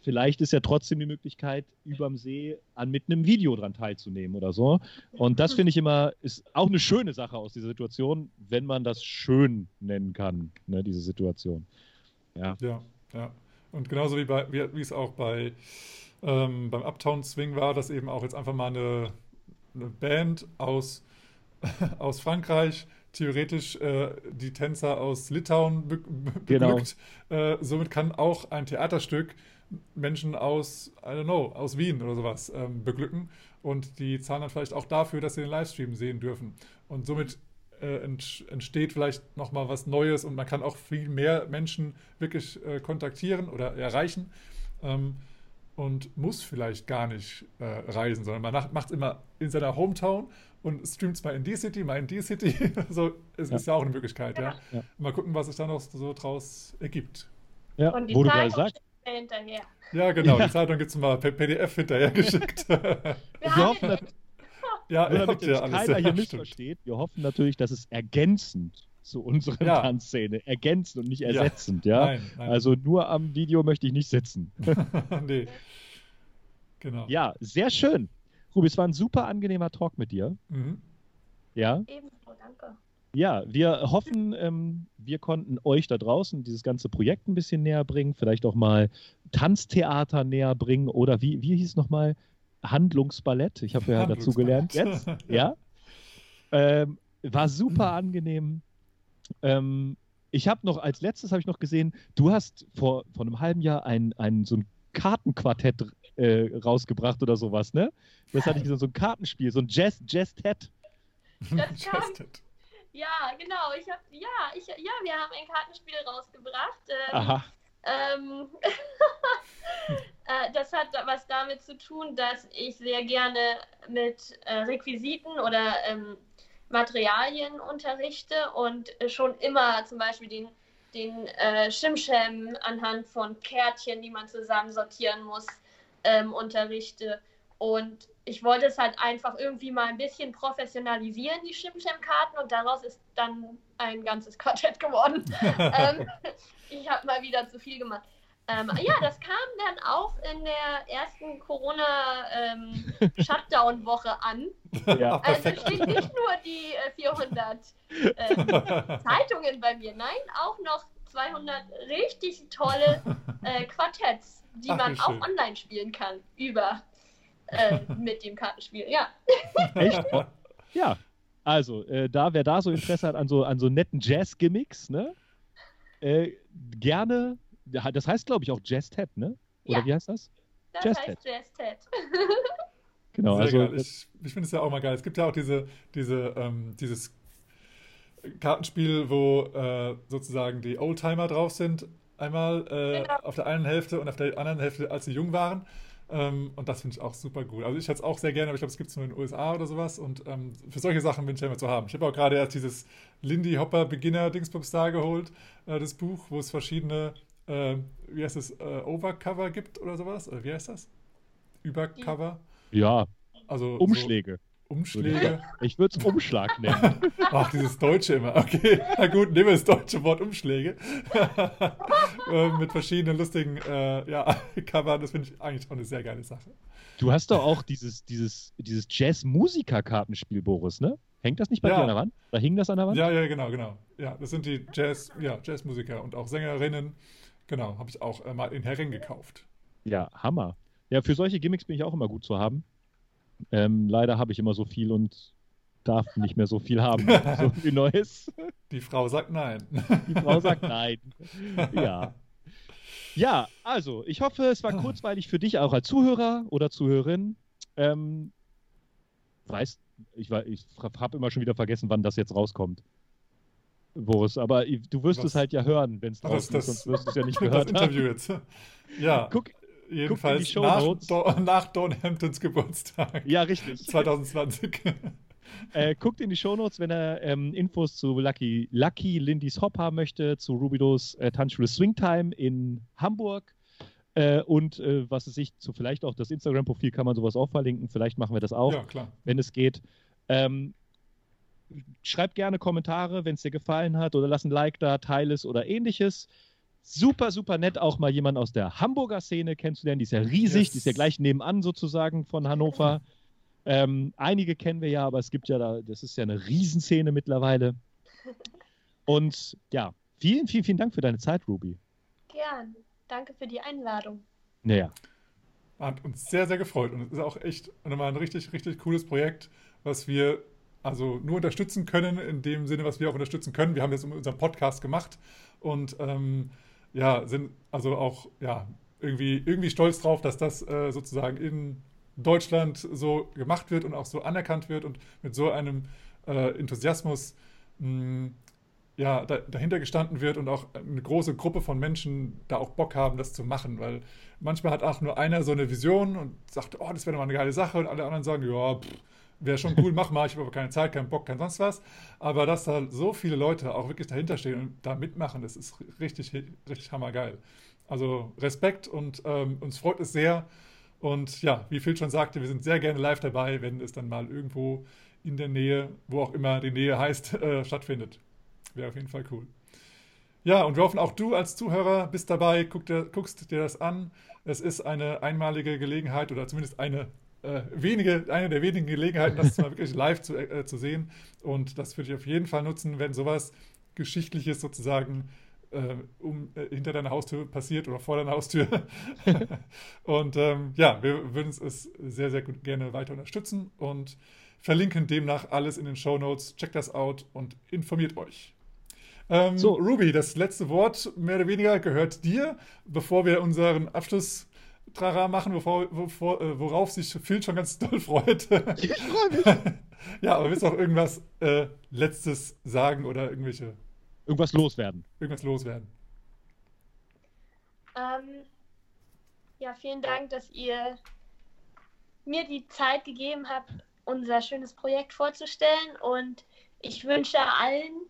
vielleicht ist ja trotzdem die Möglichkeit, überm See an mit einem Video dran teilzunehmen oder so. Und das finde ich immer, ist auch eine schöne Sache aus dieser Situation, wenn man das schön nennen kann, ne, diese Situation. Ja, ja. ja. Und genauso wie, bei, wie, wie es auch bei ähm, beim Uptown Swing war, dass eben auch jetzt einfach mal eine, eine Band aus, aus Frankreich theoretisch äh, die Tänzer aus Litauen be beglückt. Genau. Äh, somit kann auch ein Theaterstück Menschen aus, I don't know, aus Wien oder sowas ähm, beglücken. Und die zahlen dann vielleicht auch dafür, dass sie den Livestream sehen dürfen. Und somit äh, ent entsteht vielleicht nochmal was Neues und man kann auch viel mehr Menschen wirklich äh, kontaktieren oder erreichen. Ähm, und muss vielleicht gar nicht äh, reisen, sondern man macht es immer in seiner Hometown und streamt mal in die City, mal in die City. so, es ja. ist ja auch eine Möglichkeit, ja. ja. Mal gucken, was sich da noch so draus ergibt. Ja, und die wo Zeitung du sagst. hinterher. Ja, genau, die Zeitung gibt es mal per PDF hinterher geschickt. Wir, haben, Ja, Nur ihr damit ja keiner ja, hier stimmt. missversteht, wir hoffen natürlich, dass es ergänzend zu unserer Ja. Tanzszene, ergänzend und nicht Ja. ersetzend, ja. Nein, nein. Also nur am Video möchte ich nicht sitzen. nee. Genau. ja, sehr schön. Ruby, es war ein super angenehmer Talk mit dir. Mhm. Ja, Ebenso, danke. ja, wir hoffen, ähm, wir konnten euch da draußen dieses ganze Projekt ein bisschen näher bringen, vielleicht auch mal Tanztheater näher bringen oder wie, wie hieß es nochmal? Handlungsballett. Ich habe ja dazu gelernt jetzt. Ja. Ähm, war super angenehm. Ähm, ich habe noch, als letztes habe ich noch gesehen, du hast vor, vor einem halben Jahr ein, ein so ein Kartenquartett äh, rausgebracht oder sowas, ne? Das hatte ich so, so ein Kartenspiel, so ein Jazz, Jazz-Tet. Das kam-. Ja, genau. Ich hab, ja, ich, ja, wir haben ein Kartenspiel rausgebracht. Ähm, Aha. Ähm, äh, das hat was damit zu tun, dass ich sehr gerne mit äh, Requisiten oder ähm, Materialien unterrichte und äh, schon immer zum Beispiel den, den äh, Schimschem anhand von Kärtchen, die man zusammen sortieren muss, ähm, unterrichte. Und ich wollte es halt einfach irgendwie mal ein bisschen professionalisieren, die Schimschem-Karten, und daraus ist dann ein ganzes Quartett geworden. ähm, ich habe mal wieder zu viel gemacht. Ähm, ja, das kam dann auch in der ersten Corona-Shutdown-Woche an. Ja. Also steht nicht nur die äh, 400 ähm, Zeitungen bei mir, nein, auch noch 200 richtig tolle äh, Quartetts, die Ach, man auch schön. online spielen kann über äh, mit dem Kartenspiel. Ja, Echt? Ja. Also, äh, da, wer da so Interesse hat an so, an so netten Jazz-Gimmicks, ne? Äh, gerne, das heißt, glaube ich, auch Jazz-Tet, ne? Oder Ja. wie heißt das? das Jazz heißt Jazz Ted. Genau, Sehr also geil. Ich, ich finde es ja auch mal geil. Es gibt ja auch diese, diese, ähm, dieses Kartenspiel, wo äh, sozusagen die Oldtimer drauf sind. Einmal äh, Genau. auf der einen Hälfte und auf der anderen Hälfte, als sie jung waren. Ähm, und das finde ich auch super cool. Also ich hätte es auch sehr gerne, aber ich glaube, es gibt es nur in den USA oder sowas. Und ähm, für solche Sachen bin ich ja immer zu haben. Ich habe auch gerade erst dieses Lindy Hopper Beginner Dingsbums da geholt, äh, das Buch, wo es verschiedene, äh, wie heißt es, äh, Overcover gibt oder sowas. Oder wie heißt das? Übercover. ja, Also so Umschläge. Umschläge. Ich würde es Umschlag nennen. Ach, dieses Deutsche immer. Okay, na gut, nehmen wir das deutsche Wort Umschläge. Äh, Mit verschiedenen lustigen äh, ja, Covern. Das finde ich eigentlich auch eine sehr geile Sache. Du hast doch auch dieses, dieses, dieses Jazz-Musiker-Kartenspiel, Boris, ne? Hängt das nicht bei Ja. dir an der Wand? Da hing das an der Wand? Ja, ja, genau, genau. Ja, das sind die Jazz, ja, Jazzmusiker und auch Sängerinnen. Genau, habe ich auch äh, mal in Hering gekauft. Ja, Hammer. Ja, für solche Gimmicks bin ich auch immer gut zu haben. Ähm, leider habe ich immer so viel und darf nicht mehr so viel haben. so viel Neues. Die Frau sagt nein. Die Frau sagt nein. Ja. Ja, also, ich hoffe, es war kurzweilig für dich auch als Zuhörer oder Zuhörerin. Ähm, weißt, ich, ich habe immer schon wieder vergessen, wann das jetzt rauskommt. Boris, aber du wirst Was? es halt ja hören, wenn es Das- draußen ist, das- sonst wirst du es ja nicht Das gehört Interview haben. jetzt. Ja, Guck, jedenfalls nach. Do nach Dawn Hamptons Geburtstag. ja, richtig. 2020. Äh, guckt in die Shownotes, wenn er ähm, Infos zu Lucky, Lucky Lindys Hop haben möchte, zu Rubidos äh, Tanzschule Swingtime in Hamburg. Äh, und äh, was es sich zu vielleicht auch das Instagram-Profil kann man sowas auch verlinken. Vielleicht machen wir das auch, Ja, wenn es geht. Ähm, schreibt gerne Kommentare, wenn es dir gefallen hat oder lass ein Like da, teile es oder ähnliches. Super, super nett, auch mal jemanden aus der Hamburger Szene kennenzulernen. Die ist ja riesig, Yes. die ist ja gleich nebenan sozusagen von Hannover. Ähm, einige kennen wir ja, aber es gibt ja da, das ist ja eine Riesenszene mittlerweile. Und ja, vielen, vielen, vielen Dank für deine Zeit, Ruby. Gern. Danke für die Einladung. Naja, Hat uns sehr, sehr gefreut und es ist auch echt nochmal ein richtig, richtig cooles Projekt, was wir also nur unterstützen können, in dem Sinne, was wir auch unterstützen können. Wir haben jetzt unseren Podcast gemacht und ähm, ja, sind also auch ja, irgendwie, irgendwie stolz drauf, dass das äh, sozusagen in Deutschland so gemacht wird und auch so anerkannt wird und mit so einem äh, Enthusiasmus mh, ja, da, dahinter gestanden wird und auch eine große Gruppe von Menschen da auch Bock haben, das zu machen, weil manchmal hat auch nur einer so eine Vision und sagt, oh, das wäre mal eine geile Sache und alle anderen sagen, ja, wäre schon cool, mach mal, ich habe aber keine Zeit, keinen Bock, kein sonst was. Aber dass da so viele Leute auch wirklich dahinter stehen und da mitmachen, das ist richtig, richtig hammergeil. Also Respekt und ähm, uns freut es sehr Und ja, wie Phil schon sagte, wir sind sehr gerne live dabei, wenn es dann mal irgendwo in der Nähe, wo auch immer die Nähe heißt, äh, stattfindet. Wäre auf jeden Fall cool. Ja, und wir hoffen, auch du als Zuhörer bist dabei, guck dir, guckst dir das an. Es ist eine einmalige Gelegenheit oder zumindest eine äh, wenige, eine der wenigen Gelegenheiten, das mal wirklich live zu, äh, zu sehen. Und das würde ich auf jeden Fall nutzen, wenn sowas Geschichtliches sozusagen äh, um, äh, hinter deiner Haustür passiert oder vor deiner Haustür. und ähm, ja, wir würden es sehr, sehr gut gerne weiter unterstützen und verlinken demnach alles in den Show Notes. Checkt das out und informiert euch. Ähm, so. Ruby, das letzte Wort mehr oder weniger gehört dir, bevor wir unseren Abschluss Trara machen, bevor, bevor, äh, worauf sich Phil schon ganz doll freut. Ich freue mich. ja, aber willst du auch irgendwas äh, Letztes sagen oder irgendwelche. Irgendwas loswerden. Irgendwas loswerden. Ähm, ja, vielen Dank, dass ihr mir die Zeit gegeben habt, unser schönes Projekt vorzustellen. Und ich wünsche allen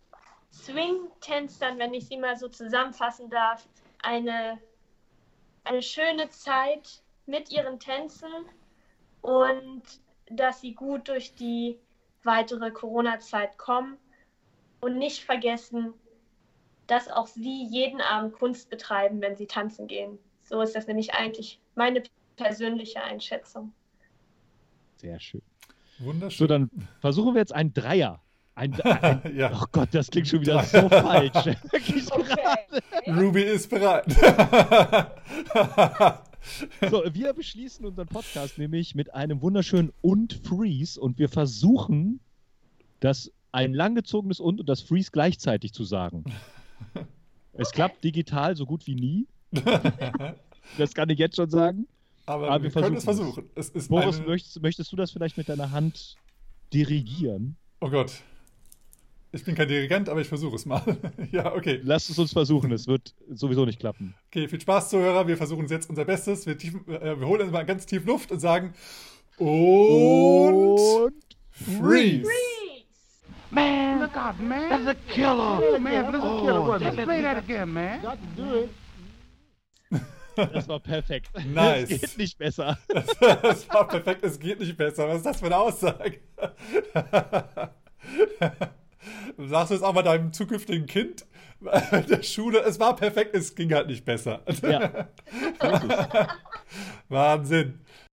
Swing-Tänzern, wenn ich sie mal so zusammenfassen darf, eine, eine schöne Zeit mit ihren Tänzen und dass sie gut durch die weitere Corona-Zeit kommen und nicht vergessen, dass auch sie jeden Abend Kunst betreiben, wenn sie tanzen gehen. So ist das nämlich eigentlich meine persönliche Einschätzung. Sehr schön. Wunderschön. So, dann versuchen wir jetzt einen Dreier ein, ein, ja. Oh Gott, das klingt schon wieder so falsch. okay. Ruby ist bereit. so, wir beschließen unseren Podcast nämlich mit einem wunderschönen und Freeze und wir versuchen, das ein langgezogenes und und das Freeze gleichzeitig zu sagen. Es klappt digital so gut wie nie. das kann ich jetzt schon sagen. Aber, Aber wir, wir können es versuchen. Es Boris, eine... möchtest, möchtest du das vielleicht mit deiner Hand dirigieren? Oh Gott. Ich bin kein Dirigent, aber ich versuche es mal. ja, okay. Lasst es uns versuchen, es wird sowieso nicht klappen. Okay, viel Spaß, Zuhörer. Wir versuchen jetzt unser Bestes. Wir, tief, äh, wir holen uns mal ganz tief Luft und sagen und, und freeze. freeze. Man, look out, man. That's a killer. Oh, man, that's a killer. Oh, let's play that again, man. Got to do it. Das war perfekt. Nice. Es geht nicht besser. Das war perfekt, es geht nicht besser. Was ist das für eine Aussage? Sagst du es auch mal deinem zukünftigen Kind in der Schule? Es war perfekt, es ging halt nicht besser. Ja. Wahnsinn.